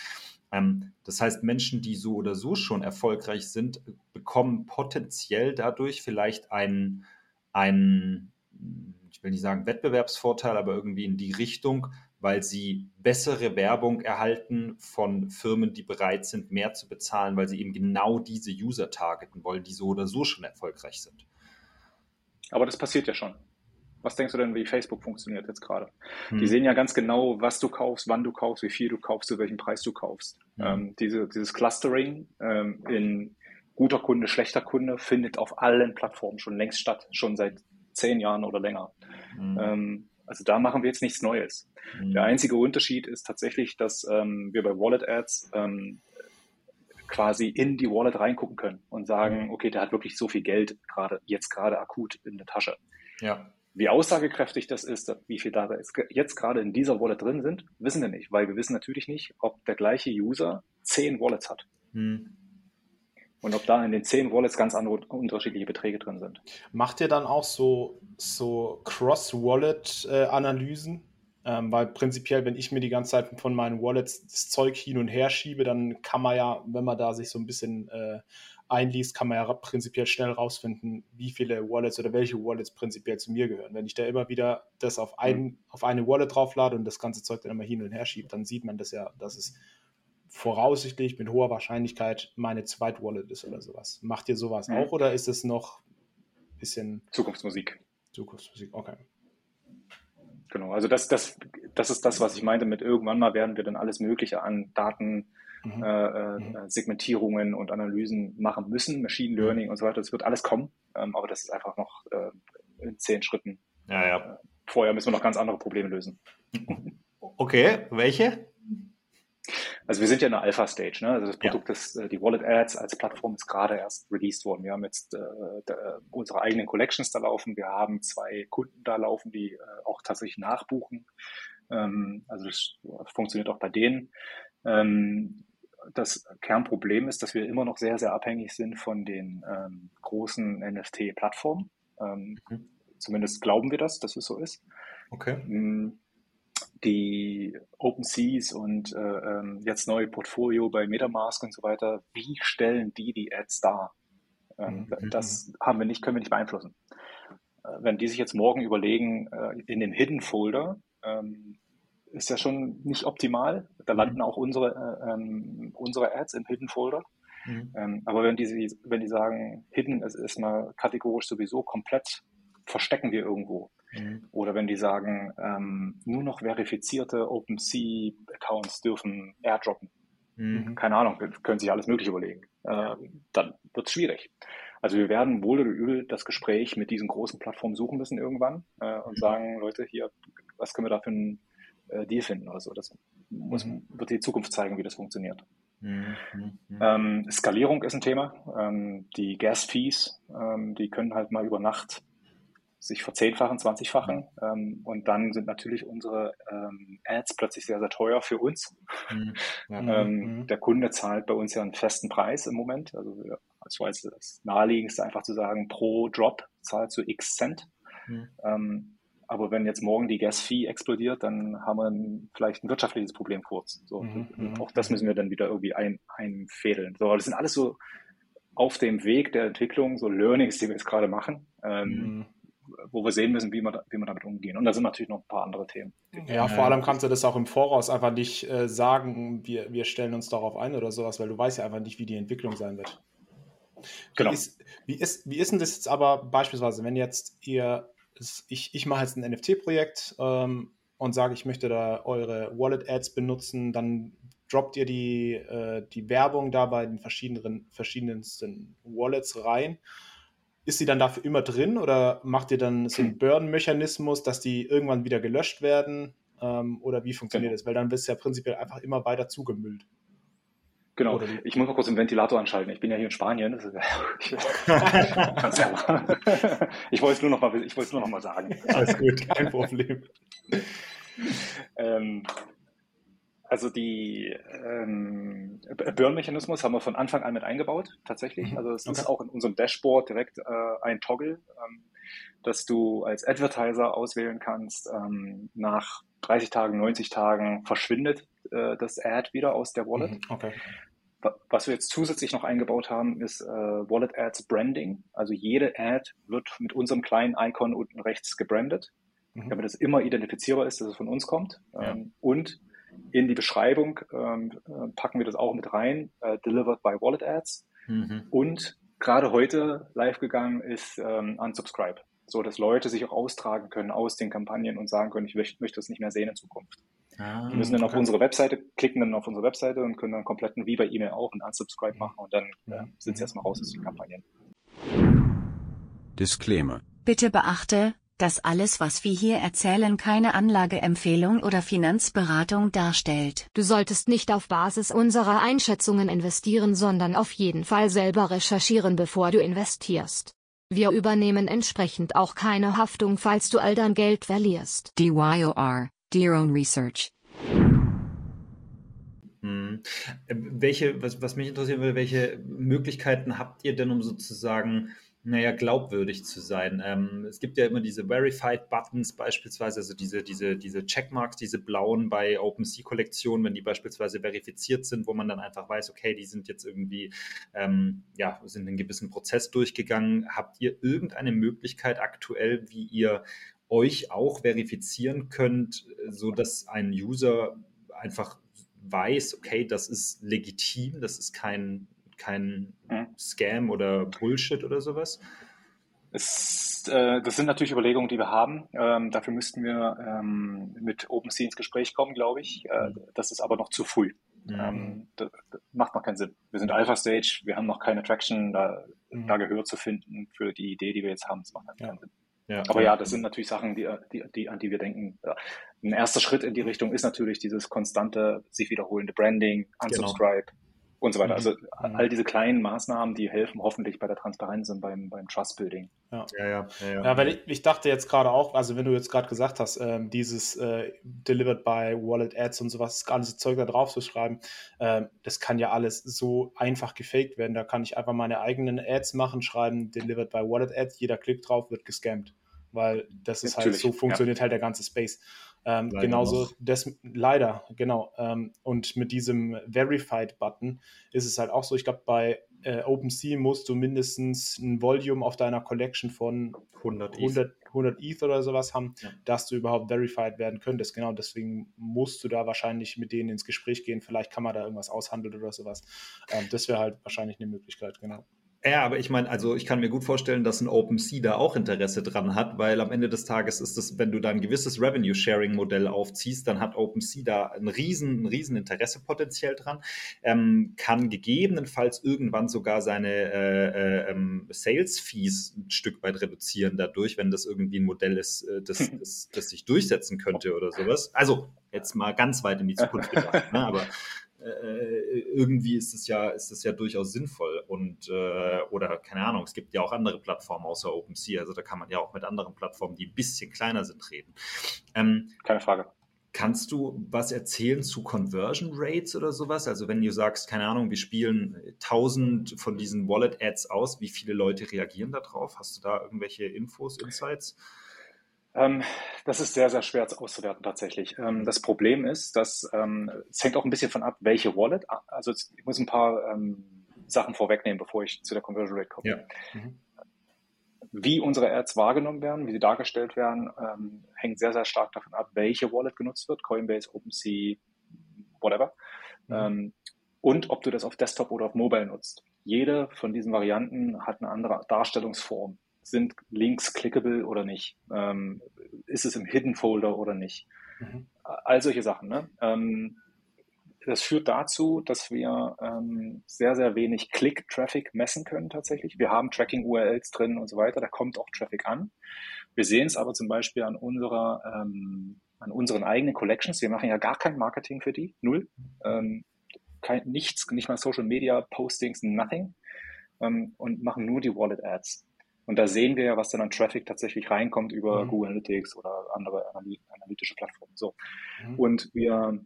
Ähm, das heißt, Menschen, die so oder so schon erfolgreich sind, bekommen potenziell dadurch vielleicht einen, einen, ich will nicht sagen Wettbewerbsvorteil, aber irgendwie in die Richtung, weil sie bessere Werbung erhalten von Firmen, die bereit sind, mehr zu bezahlen, weil sie eben genau diese User targeten wollen, die so oder so schon erfolgreich sind. Aber das passiert ja schon. Was denkst du denn, wie Facebook funktioniert jetzt gerade? Hm. Die sehen ja ganz genau, was du kaufst, wann du kaufst, wie viel du kaufst, zu welchem Preis du kaufst. Hm. Ähm, diese, dieses Clustering ähm, in guter Kunde, schlechter Kunde findet auf allen Plattformen schon längst statt, schon seit zehn Jahren oder länger. Hm. Ähm, also da machen wir jetzt nichts Neues. Hm. Der einzige Unterschied ist tatsächlich, dass ähm, wir bei Wallet Ads ähm, quasi in die Wallet reingucken können und sagen, hm. okay, der hat wirklich so viel Geld gerade jetzt gerade akut in der Tasche. Ja. Wie aussagekräftig das ist, wie viel da jetzt gerade in dieser Wallet drin sind, wissen wir nicht, weil wir wissen natürlich nicht, ob der gleiche User zehn Wallets hat. Hm. Und ob da in den zehn Wallets ganz andere unterschiedliche Beträge drin sind. Macht ihr dann auch so, so Cross-Wallet-Analysen? Ähm, weil prinzipiell, wenn ich mir die ganze Zeit von meinen Wallets das Zeug hin und her schiebe, dann kann man ja, wenn man da sich so ein bisschen äh, einliest, kann man ja prinzipiell schnell rausfinden, wie viele Wallets oder welche Wallets prinzipiell zu mir gehören. Wenn ich da immer wieder das auf, ein, mhm. auf eine Wallet drauflade und das ganze Zeug dann immer hin und her schiebe, dann sieht man das ja, dass es voraussichtlich mit hoher Wahrscheinlichkeit meine Zweit-Wallet ist oder sowas. Macht ihr sowas mhm. auch oder ist es noch ein bisschen Zukunftsmusik? Zukunftsmusik, okay. Genau, also das, das, das ist das, was ich meinte mit irgendwann mal werden wir dann alles Mögliche an Daten, mhm. äh, äh mhm. Segmentierungen und Analysen machen müssen, Machine mhm. Learning und so weiter. Das wird alles kommen, ähm, aber das ist einfach noch äh, in zehn Schritten. Ja, ja. Äh, vorher müssen wir noch ganz andere Probleme lösen. Okay, welche? Also wir sind ja in der Alpha-Stage. Ne? Also das Produkt ja. ist, äh, die Wallet Ads als Plattform ist gerade erst released worden. Wir haben jetzt äh, da, unsere eigenen Collections da laufen. Wir haben zwei Kunden da laufen, die äh, auch tatsächlich nachbuchen. Ähm, also das funktioniert auch bei denen. Ähm, das Kernproblem ist, dass wir immer noch sehr, sehr abhängig sind von den ähm, großen NFT-Plattformen. Ähm, mhm. Zumindest glauben wir das, dass es so ist. Okay. Die OpenSeas und äh, ähm, jetzt neue Portfolio bei MetaMask und so weiter, wie stellen die die Ads dar? Ähm, mhm. Das haben wir nicht, können wir nicht beeinflussen. Äh, wenn die sich jetzt morgen überlegen, äh, in dem Hidden Folder, ähm, ist ja schon nicht optimal. Da mhm. landen auch unsere, äh, ähm, unsere Ads im Hidden Folder. Mhm. Ähm, aber wenn die, wenn die sagen, Hidden ist, ist mal kategorisch sowieso komplett, verstecken wir irgendwo Mhm. Oder wenn die sagen, ähm, nur noch verifizierte OpenSea-Accounts dürfen airdroppen. Mhm. Keine Ahnung, können sich alles Mögliche überlegen. Äh, dann wird es schwierig. Also wir werden wohl oder übel das Gespräch mit diesen großen Plattformen suchen müssen irgendwann äh, und mhm. sagen, Leute, hier, was können wir da für einen äh, Deal finden oder so. Das muss, mhm. wird die Zukunft zeigen, wie das funktioniert. Mhm. mhm. Ähm, Skalierung ist ein Thema. Ähm, die Gas-Fees, ähm, die können halt mal über Nacht sich verzehnfachen, zwanzigfachen. Ähm, und dann sind natürlich unsere ähm, Ads plötzlich sehr, sehr teuer für uns. Mhm. ähm, mhm. Der Kunde zahlt bei uns ja einen festen Preis im Moment. Also das war jetzt das naheliegendste einfach zu sagen, pro Drop zahlt so x Cent. Mhm. Ähm, aber wenn jetzt morgen die Gas-Fee explodiert, dann haben wir ein, vielleicht ein wirtschaftliches Problem kurz. So, mhm. mhm. Auch das müssen wir dann wieder irgendwie ein, einfädeln. So, das sind alles so auf dem Weg der Entwicklung, so Learnings, die wir jetzt gerade machen. Ähm, wo wir sehen müssen, wie wir, wie wir damit umgehen. Und da sind natürlich noch ein paar andere Themen. Ja, vor allem kannst du das auch im Voraus einfach nicht äh, sagen, wir, wir stellen uns darauf ein oder sowas, weil du weißt ja einfach nicht, wie die Entwicklung sein wird. Genau. Wie ist, wie ist, wie ist denn das jetzt aber beispielsweise, wenn jetzt ihr, ich, ich mache jetzt ein NFT-Projekt ähm, und sage, ich möchte da eure Wallet-Ads benutzen, dann droppt ihr die, äh, die Werbung da bei den verschiedenen, verschiedensten Wallets rein ist sie dann dafür immer drin oder macht ihr dann so einen Burn-Mechanismus, dass die irgendwann wieder gelöscht werden? Ähm, oder wie funktioniert genau. das? Weil dann wird es ja prinzipiell einfach immer weiter zugemüllt. Genau. Ich muss mal kurz den Ventilator anschalten. Ich bin ja hier in Spanien. Ist, ich wollte es nur noch mal, ich wollte es nur noch mal sagen. Alles gut, kein Problem. ähm, also die ähm, Burn-Mechanismus haben wir von Anfang an mit eingebaut, tatsächlich. Mhm. Also es okay. ist auch in unserem Dashboard direkt äh, ein Toggle, ähm, dass du als Advertiser auswählen kannst, ähm, nach 30 Tagen, 90 Tagen verschwindet äh, das Ad wieder aus der Wallet. Mhm. Okay. Was wir jetzt zusätzlich noch eingebaut haben, ist äh, Wallet Ads Branding. Also jede Ad wird mit unserem kleinen Icon unten rechts gebrandet, mhm. damit es immer identifizierbar ist, dass es von uns kommt. Ja. Ähm, und in die Beschreibung ähm, äh, packen wir das auch mit rein, äh, delivered by Wallet Ads. Mhm. Und gerade heute live gegangen ist ähm, Unsubscribe, so dass Leute sich auch austragen können aus den Kampagnen und sagen können, ich möchte, möchte das nicht mehr sehen in Zukunft. Ah, die müssen dann okay. auf unsere Webseite, klicken dann auf unsere Webseite und können dann kompletten, wie bei E-Mail auch, einen Unsubscribe mhm. machen und dann äh, sind sie erstmal raus aus den Kampagnen. Disclaimer. Bitte beachte, dass alles, was wir hier erzählen, keine Anlageempfehlung oder Finanzberatung darstellt. Du solltest nicht auf Basis unserer Einschätzungen investieren, sondern auf jeden Fall selber recherchieren, bevor du investierst. Wir übernehmen entsprechend auch keine Haftung, falls du all dein Geld verlierst. DYOR, do your own research. Hm. Welche, was, was mich interessieren würde, welche Möglichkeiten habt ihr denn, um sozusagen naja, glaubwürdig zu sein. Ähm, es gibt ja immer diese Verified Buttons beispielsweise, also diese, diese, diese Checkmarks, diese blauen bei OpenSea-Kollektionen, wenn die beispielsweise verifiziert sind, wo man dann einfach weiß, okay, die sind jetzt irgendwie, ähm, ja, sind einen gewissen Prozess durchgegangen. Habt ihr irgendeine Möglichkeit aktuell, wie ihr euch auch verifizieren könnt, sodass ein User einfach weiß, okay, das ist legitim, das ist kein kein mhm. Scam oder Bullshit oder sowas? Es, äh, das sind natürlich Überlegungen, die wir haben. Ähm, dafür müssten wir ähm, mit OpenSea ins Gespräch kommen, glaube ich. Äh, mhm. das ist aber noch zu früh. Mhm. Ähm, das, das, macht noch keinen Sinn. Wir sind Alpha Stage, wir haben noch keine Traction, da, mhm. da Gehör zu finden für die Idee, die wir jetzt haben. Das macht halt ja. keinen Sinn. Ja, aber ja, das sind natürlich Sachen, die, die, die, an die wir denken. Ein erster Schritt in die Richtung ist natürlich dieses konstante, sich wiederholende Branding, genau. Unsubscribe. Genau und so weiter. Also mhm. all diese kleinen Maßnahmen, die helfen hoffentlich bei der Transparenz und beim, beim Trust-Building. Ja. Ja, ja, ja, ja. weil ich, ich, dachte jetzt gerade auch, also wenn du jetzt gerade gesagt hast, ähm, dieses äh, Delivered by Wallet Ads und sowas, das ganze Zeug da drauf zu schreiben, ähm, das kann ja alles so einfach gefaked werden. Da kann ich einfach meine eigenen Ads machen, schreiben Delivered by Wallet Ads, jeder klickt drauf, wird gescammt. Weil das ist halt, so funktioniert halt der ganze Space. Ähm, genauso, das, leider, genau. Ähm, und mit diesem Verified-Button ist es halt auch so, ich glaube, bei äh, OpenSea musst du mindestens ein Volume auf deiner Collection von 100, 100, 100 ETH oder sowas haben, ja. dass du überhaupt verified werden könntest. Genau, deswegen musst du da wahrscheinlich mit denen ins Gespräch gehen. Vielleicht kann man da irgendwas aushandeln oder sowas. Ähm, das wäre halt wahrscheinlich eine Möglichkeit, genau. Ja, aber ich meine, also ich kann mir gut vorstellen, dass ein OpenSea da auch Interesse dran hat, weil am Ende des Tages ist es, wenn du da ein gewisses Revenue-Sharing-Modell aufziehst, dann hat OpenSea da ein riesen, ein riesen Interesse potenziell dran, ähm, kann gegebenenfalls irgendwann sogar seine äh, äh, ähm, Sales-Fees ein Stück weit reduzieren dadurch, wenn das irgendwie ein Modell ist, äh, das, das, das sich durchsetzen könnte oder sowas. Also jetzt mal ganz weit in die Zukunft gedacht, ne? aber äh, irgendwie ist es ja, ist es ja durchaus sinnvoll und äh, oder keine Ahnung, es gibt ja auch andere Plattformen außer OpenSea, also da kann man ja auch mit anderen Plattformen, die ein bisschen kleiner sind, reden. Ähm, keine Frage. Kannst du was erzählen zu Conversion Rates oder sowas? Also wenn du sagst, keine Ahnung, wir spielen 1000 von diesen Wallet Ads aus, wie viele Leute reagieren darauf? Hast du da irgendwelche Infos, Insights? Ähm, das ist sehr, sehr schwer auszuwerten tatsächlich. Ähm, das Problem ist, dass ähm, es hängt auch ein bisschen von ab, welche Wallet. Also ich muss ein paar ähm, Sachen vorwegnehmen, bevor ich zu der Conversion Rate komme. Ja. Mhm. Wie unsere Ads wahrgenommen werden, wie sie dargestellt werden, ähm, hängt sehr, sehr stark davon ab, welche Wallet genutzt wird, Coinbase, OpenSea, whatever. Mhm. Ähm, und ob du das auf Desktop oder auf Mobile nutzt. Jede von diesen Varianten hat eine andere Darstellungsform sind Links clickable oder nicht? Ähm, ist es im Hidden Folder oder nicht? Mhm. All solche Sachen. Ne? Ähm, das führt dazu, dass wir ähm, sehr, sehr wenig Click-Traffic messen können tatsächlich. Wir haben Tracking-URLs drin und so weiter, da kommt auch Traffic an. Wir sehen es aber zum Beispiel an unserer, ähm, an unseren eigenen Collections. Wir machen ja gar kein Marketing für die, null. Ähm, kein, nichts, nicht mal Social Media Postings, nothing. Ähm, und machen nur die Wallet Ads. Und da sehen wir ja, was dann an Traffic tatsächlich reinkommt über mhm. Google Analytics oder andere analytische Plattformen. So. Mhm. Und wir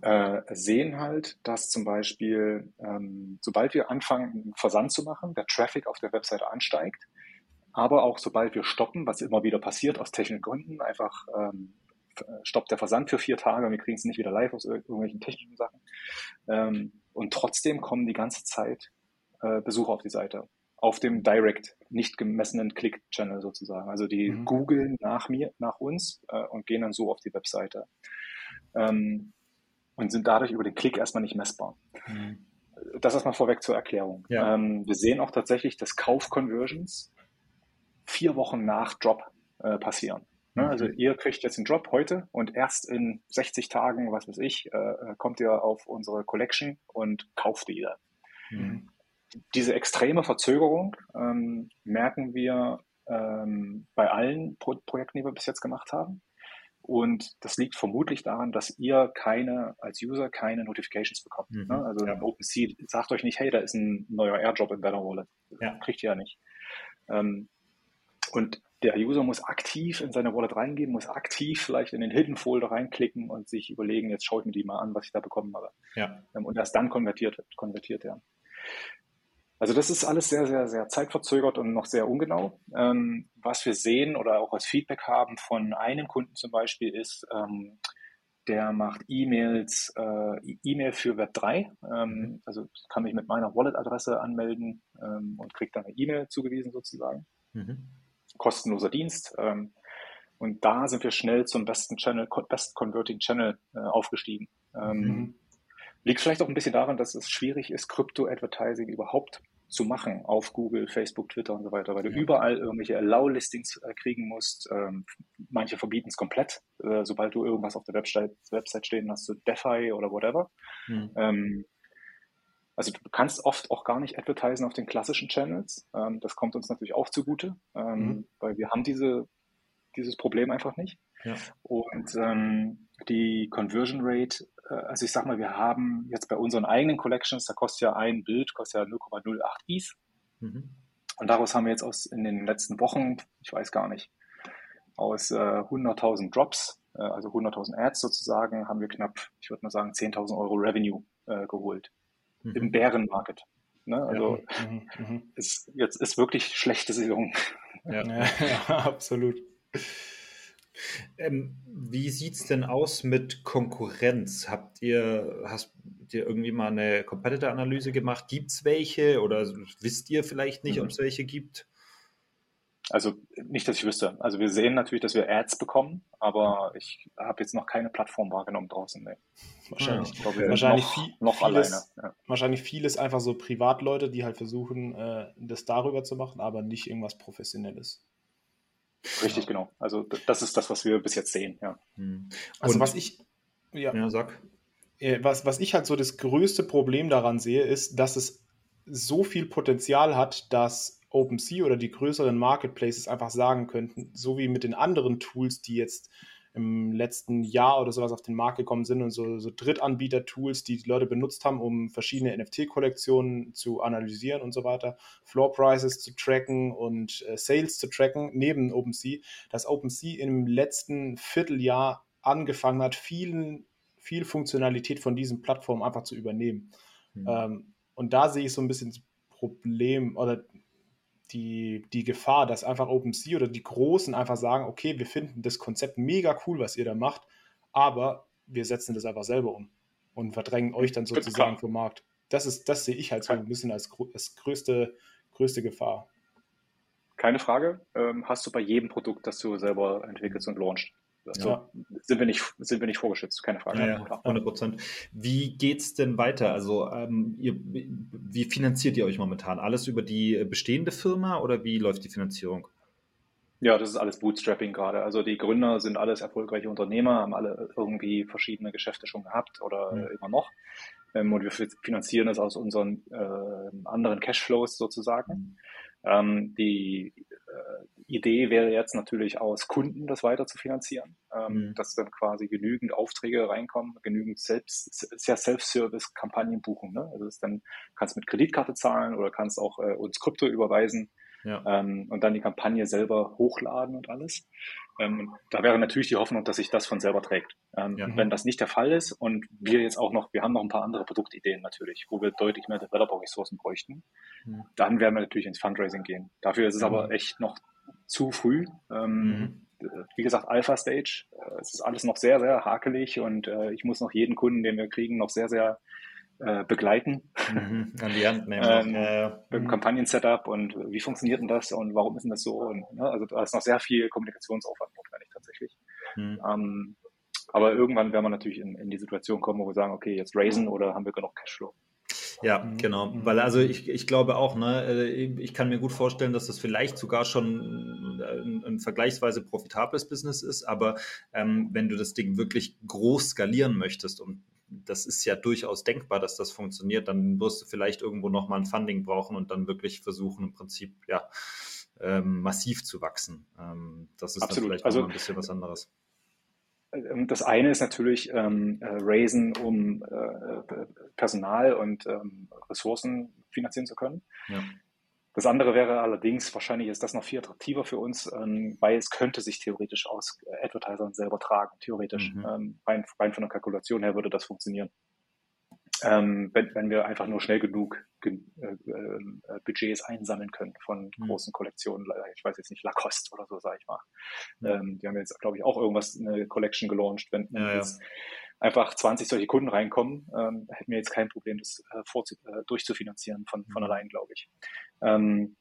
äh, sehen halt, dass zum Beispiel, ähm, sobald wir anfangen, einen Versand zu machen, der Traffic auf der Webseite ansteigt, aber auch sobald wir stoppen, was immer wieder passiert aus technischen Gründen, einfach ähm, stoppt der Versand für vier Tage und wir kriegen es nicht wieder live aus irgendwelchen technischen Sachen. Ähm, und trotzdem kommen die ganze Zeit äh, Besucher auf die Seite auf dem Direct, nicht gemessenen Click-Channel sozusagen. Also die mhm. googeln nach mir, nach uns äh, und gehen dann so auf die Webseite. Ähm, und sind dadurch über den Klick erstmal nicht messbar. Mhm. Das erstmal vorweg zur Erklärung. Ja. Ähm, wir sehen auch tatsächlich, dass Kauf-Conversions vier Wochen nach Drop äh, passieren. Ne? Mhm. Also ihr kriegt jetzt einen Drop heute und erst in 60 Tagen, was weiß ich, äh, kommt ihr auf unsere Collection und kauft die dann. Mhm diese extreme Verzögerung ähm, merken wir ähm, bei allen Pro Projekten, die wir bis jetzt gemacht haben. Und das liegt vermutlich daran, dass ihr keine, als User keine Notifications bekommt. Mhm. Ne? Also ja. OpenSea sagt euch nicht, hey, da ist ein neuer Airdrop in Better Wallet. Ja. Kriegt ihr ja nicht. Ähm, und der User muss aktiv in seine Wallet reingehen, muss aktiv vielleicht in den Hidden Folder reinklicken und sich überlegen, jetzt schaue ich mir die mal an, was ich da bekommen habe. Ja. Ähm, und erst dann konvertiert, konvertiert er. Also das ist alles sehr, sehr, sehr zeitverzögert und noch sehr ungenau. Ähm, was wir sehen oder auch als Feedback haben von einem Kunden zum Beispiel ist, ähm, der macht E-Mails, äh, E-Mail für Web3. Ähm, mhm. also kann mich mit meiner Wallet-Adresse anmelden ähm, und kriegt dann eine E-Mail zugewiesen sozusagen. Mhm. Kostenloser Dienst. Ähm, und da sind wir schnell zum besten Channel, Best Converting Channel äh, aufgestiegen. Ähm, mhm. Liegt vielleicht auch ein bisschen daran, dass es schwierig ist, Krypto-Advertising überhaupt zu machen auf Google, Facebook, Twitter und so weiter, weil du ja. überall irgendwelche Allow-Listings äh, kriegen musst. Ähm, manche verbieten es komplett, äh, sobald du irgendwas auf der Website, Website stehen hast, so DeFi oder whatever. Mhm. Ähm, also du kannst oft auch gar nicht advertisen auf den klassischen Channels. Ähm, das kommt uns natürlich auch zugute, mhm. weil wir haben diese, dieses Problem einfach nicht. Ja. Und ähm, die Conversion Rate also ich sag mal, wir haben jetzt bei unseren eigenen Collections, da kostet ja ein Bild, kostet ja 0,08 ETH. Mhm. Und daraus haben wir jetzt aus in den letzten Wochen, ich weiß gar nicht, aus äh, 100.000 Drops, äh, also 100.000 Ads sozusagen, haben wir knapp, ich würde mal sagen, 10.000 Euro Revenue äh, geholt mhm. im Bärenmarket. Ne? Also ja. mhm. mhm. ist, jetzt ist wirklich schlechte Saison. Ja, ja absolut. Ähm, wie sieht es denn aus mit Konkurrenz? Habt ihr, hast ihr irgendwie mal eine Competitor-Analyse gemacht? Gibt es welche oder wisst ihr vielleicht nicht, mhm. ob es welche gibt? Also nicht, dass ich wüsste. Also wir sehen natürlich, dass wir Ads bekommen, aber ich habe jetzt noch keine Plattform wahrgenommen draußen. Nee. Wahrscheinlich, ja, glaube, wahrscheinlich, noch, viel, noch vieles, alleine. Ja. Wahrscheinlich vieles einfach so Privatleute, die halt versuchen, äh, das darüber zu machen, aber nicht irgendwas Professionelles. Richtig, ja. genau. Also das ist das, was wir bis jetzt sehen, ja. Hm. Also was ich, ja, ja sag. Äh, was, was ich halt so das größte Problem daran sehe, ist, dass es so viel Potenzial hat, dass OpenSea oder die größeren Marketplaces einfach sagen könnten, so wie mit den anderen Tools, die jetzt im letzten Jahr oder sowas auf den Markt gekommen sind und so, so Drittanbieter-Tools, die die Leute benutzt haben, um verschiedene NFT-Kollektionen zu analysieren und so weiter, Floor Prices zu tracken und äh, Sales zu tracken, neben OpenSea, dass OpenSea im letzten Vierteljahr angefangen hat, viel, viel Funktionalität von diesen Plattformen einfach zu übernehmen. Mhm. Ähm, und da sehe ich so ein bisschen das Problem oder die, die Gefahr, dass einfach OpenSea oder die Großen einfach sagen, okay, wir finden das Konzept mega cool, was ihr da macht, aber wir setzen das einfach selber um und verdrängen euch dann sozusagen vom Markt. Das ist, das sehe ich halt so ein bisschen als, als größte, größte Gefahr. Keine Frage. Ähm, hast du bei jedem Produkt, das du selber entwickelst und launchst. Also ja. sind, wir nicht, sind wir nicht vorgeschützt, keine Frage. Ja, ja 100 Prozent. Wie geht es denn weiter? Also ähm, ihr, wie finanziert ihr euch momentan? Alles über die bestehende Firma oder wie läuft die Finanzierung? Ja, das ist alles Bootstrapping gerade. Also die Gründer sind alles erfolgreiche Unternehmer, haben alle irgendwie verschiedene Geschäfte schon gehabt oder mhm. immer noch. Ähm, und wir finanzieren das aus unseren äh, anderen Cashflows sozusagen. Mhm. Ähm, die Idee wäre jetzt natürlich aus Kunden das weiter zu finanzieren, ähm, mhm. dass dann quasi genügend Aufträge reinkommen, genügend selbst, ist ja Self-Service-Kampagnen buchen. Ne? Also das dann kannst mit Kreditkarte zahlen oder kannst auch äh, uns Krypto überweisen ja. ähm, und dann die Kampagne selber hochladen und alles. Ähm, da wäre natürlich die Hoffnung, dass sich das von selber trägt. Ähm, ja. Wenn das nicht der Fall ist und wir jetzt auch noch, wir haben noch ein paar andere Produktideen natürlich, wo wir deutlich mehr Developer-Ressourcen bräuchten, mhm. dann werden wir natürlich ins Fundraising gehen. Dafür ist es mhm. aber echt noch zu früh. Ähm, mhm. Wie gesagt, Alpha Stage. Äh, es ist alles noch sehr, sehr hakelig und äh, ich muss noch jeden Kunden, den wir kriegen, noch sehr, sehr äh, begleiten. Mhm, an die Hand nehmen. ähm, äh, beim mhm. Kampagnen-Setup und wie funktioniert denn das und warum ist denn das so? Und, ne, also da ist noch sehr viel Kommunikationsaufwand notwendig tatsächlich. Mhm. Ähm, aber irgendwann werden wir natürlich in, in die Situation kommen, wo wir sagen, okay, jetzt raisen oder haben wir genug Cashflow. Ja, mhm. genau. Weil also ich, ich glaube auch, ne, äh, ich kann mir gut vorstellen, dass das vielleicht sogar schon ein, ein vergleichsweise profitables Business ist, aber ähm, wenn du das Ding wirklich groß skalieren möchtest und das ist ja durchaus denkbar, dass das funktioniert, dann wirst du vielleicht irgendwo nochmal ein Funding brauchen und dann wirklich versuchen, im Prinzip, ja, ähm, massiv zu wachsen. Ähm, das ist dann vielleicht also, ein bisschen was anderes. Ähm, das eine ist natürlich ähm, äh, Raisen, um äh, Personal und ähm, Ressourcen finanzieren zu können. Ja. Das andere wäre allerdings, wahrscheinlich ist das noch viel attraktiver für uns, ähm, weil es könnte sich theoretisch aus äh, Advertisern selber tragen. Theoretisch. Mhm. Ähm, rein, rein, von der Kalkulation her würde das funktionieren. Ähm, wenn, wenn, wir einfach nur schnell genug äh, äh, Budgets einsammeln können von mhm. großen Kollektionen. Ich weiß jetzt nicht, Lacoste oder so, sage ich mal. Mhm. Die haben jetzt, glaube ich, auch irgendwas, eine Collection gelauncht. Wenn ja, ja. Einfach 20 solche Kunden reinkommen, ähm, hätten wir jetzt kein Problem, das äh, äh, durchzufinanzieren von, von allein, glaube ich. Ähm,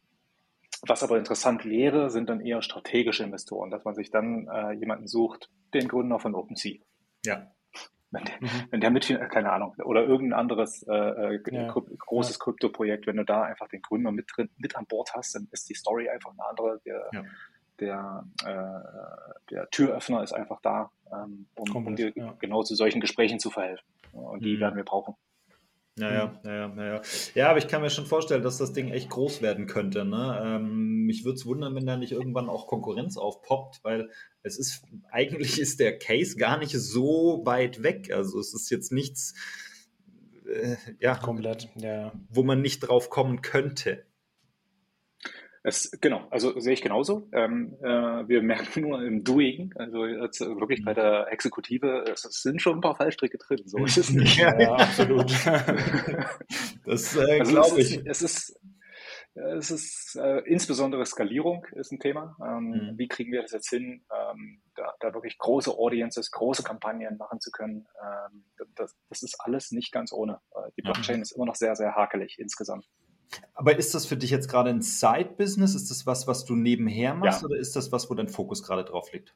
was aber interessant wäre, sind dann eher strategische Investoren, dass man sich dann äh, jemanden sucht, den Gründer von OpenSea. Ja. Wenn der, mhm. wenn der mit, keine Ahnung, oder irgendein anderes äh, äh ja. großes ja. Krypto-Projekt, wenn du da einfach den Gründer mit drin, mit an Bord hast, dann ist die Story einfach eine andere. Der, ja. Der, äh, der Türöffner ist einfach da, ähm, um, um dir genau zu solchen Gesprächen zu verhelfen. Und die mhm. werden wir brauchen. Naja, mhm. naja, naja. Ja, aber ich kann mir schon vorstellen, dass das Ding echt groß werden könnte. Ne? Ähm, mich würde es wundern, wenn da nicht irgendwann auch Konkurrenz aufpoppt, weil es ist, eigentlich ist der Case gar nicht so weit weg. Also es ist jetzt nichts, äh, ja, komplett, ja. wo man nicht drauf kommen könnte. Es, genau, also sehe ich genauso. Ähm, äh, wir merken nur im Doing, also jetzt wirklich bei der Exekutive, es sind schon ein paar Fallstricke drin. So ist es nicht. ja, ja absolut. das äh, also glaube ich. Es ist, es ist äh, insbesondere Skalierung ist ein Thema. Ähm, mhm. Wie kriegen wir das jetzt hin, ähm, da, da, wirklich große Audiences, große Kampagnen machen zu können? Ähm, das, das, ist alles nicht ganz ohne. Äh, die Blockchain mhm. ist immer noch sehr, sehr hakelig insgesamt. Aber ist das für dich jetzt gerade ein Side-Business? Ist das was, was du nebenher machst ja. oder ist das was, wo dein Fokus gerade drauf liegt?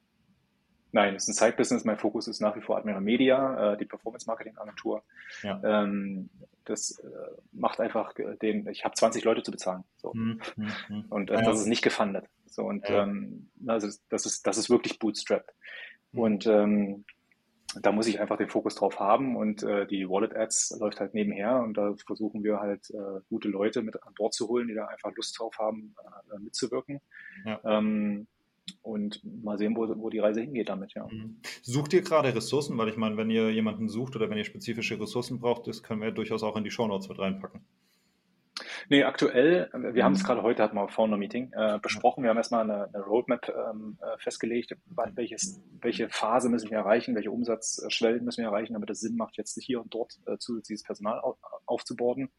Nein, es ist ein Side-Business. Mein Fokus ist nach wie vor Admiral Media, äh, die Performance-Marketing-Agentur. Ja. Ähm, das äh, macht einfach den, ich habe 20 Leute zu bezahlen. So. Hm, hm, hm. Und ja. das ist nicht gefundet. So, und also das ist, das ist wirklich bootstrapped. Hm. Und ähm, da muss ich einfach den Fokus drauf haben und äh, die Wallet Ads läuft halt nebenher und da versuchen wir halt äh, gute Leute mit an Bord zu holen, die da einfach Lust drauf haben, äh, mitzuwirken. Ja. Ähm, und mal sehen, wo, wo die Reise hingeht damit, ja. Mhm. Sucht ihr gerade Ressourcen? Weil ich meine, wenn ihr jemanden sucht oder wenn ihr spezifische Ressourcen braucht, das können wir durchaus auch in die Shownotes mit reinpacken. Nee, aktuell, wir haben es mhm. gerade heute, hatten wir Founder-Meeting, äh, besprochen. Wir haben erstmal eine, eine Roadmap ähm, äh, festgelegt, welches, welche Phase müssen wir erreichen, welche Umsatzschwellen müssen wir erreichen, damit es Sinn macht, jetzt hier und dort äh, zusätzliches Personal auf, aufzuborden.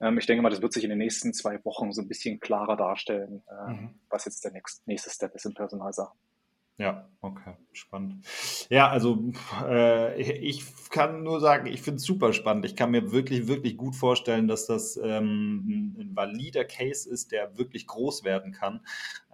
Ähm, ich denke mal, das wird sich in den nächsten zwei Wochen so ein bisschen klarer darstellen, äh, mhm. was jetzt der nächste, nächste Step ist in Personalsachen. Ja, okay, spannend. Ja, also äh, ich kann nur sagen, ich finde es super spannend. Ich kann mir wirklich, wirklich gut vorstellen, dass das ähm, ein valider Case ist, der wirklich groß werden kann.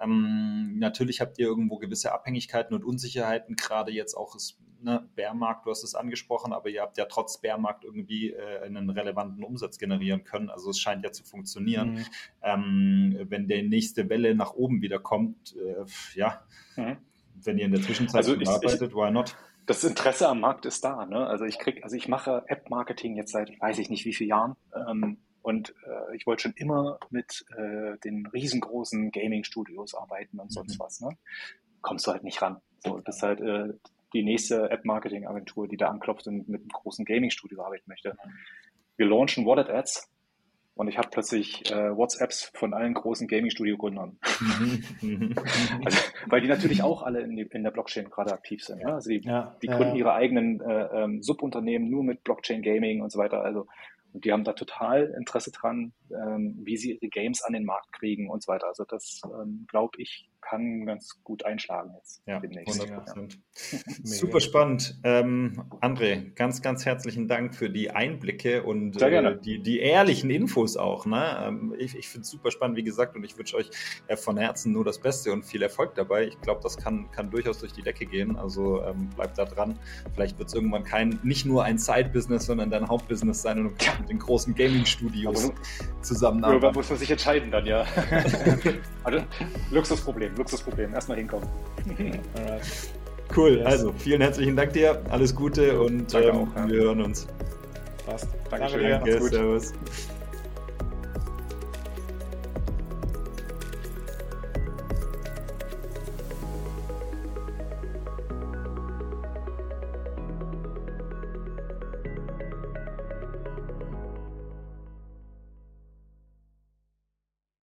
Ähm, natürlich habt ihr irgendwo gewisse Abhängigkeiten und Unsicherheiten, gerade jetzt auch ist ne, Bärmarkt, du hast es angesprochen, aber ihr habt ja trotz Bärmarkt irgendwie äh, einen relevanten Umsatz generieren können. Also es scheint ja zu funktionieren. Mhm. Ähm, wenn der nächste Welle nach oben wieder kommt, äh, ja. Mhm wenn ihr in der Zwischenzeit also ich, arbeitet, ich, why not? Das Interesse am Markt ist da. Ne? Also ich krieg, also ich mache App-Marketing jetzt seit weiß ich nicht wie vielen Jahren. Ähm, und äh, ich wollte schon immer mit äh, den riesengroßen Gaming-Studios arbeiten und sonst mhm. was. Ne? Kommst du halt nicht ran. So, das ist halt äh, die nächste App-Marketing-Agentur, die da anklopft und mit einem großen Gaming-Studio arbeiten möchte. Wir launchen Wallet Ads und ich habe plötzlich äh, WhatsApps von allen großen Gaming-Studio-Gründern. Mhm. also, weil die natürlich auch alle in, die, in der Blockchain gerade aktiv sind. Ne? Also die, ja, die gründen ja. ihre eigenen äh, ähm, Subunternehmen nur mit Blockchain-Gaming und so weiter. Also und die haben da total Interesse dran, ähm, wie sie ihre Games an den Markt kriegen und so weiter. Also das, ähm, glaube ich, kann ganz gut einschlagen jetzt ja, demnächst. 100%. Ja. Super spannend. Ähm, André, ganz, ganz herzlichen Dank für die Einblicke und äh, die, die ehrlichen Infos auch. Ne? Ähm, ich ich finde es super spannend, wie gesagt, und ich wünsche euch äh, von Herzen nur das Beste und viel Erfolg dabei. Ich glaube, das kann, kann durchaus durch die Decke gehen. Also ähm, bleibt da dran. Vielleicht wird es irgendwann kein, nicht nur ein Side-Business, sondern dein Hauptbusiness sein und du kannst mit den großen Gaming-Studios zusammenarbeiten. Da muss man sich entscheiden dann, ja. also, Luxusproblem. Luxusproblem. Erstmal hinkommen. Cool, also vielen herzlichen Dank dir, alles Gute und ähm, auch, ja. wir hören uns. Passt. Dankeschön. Danke, Servus.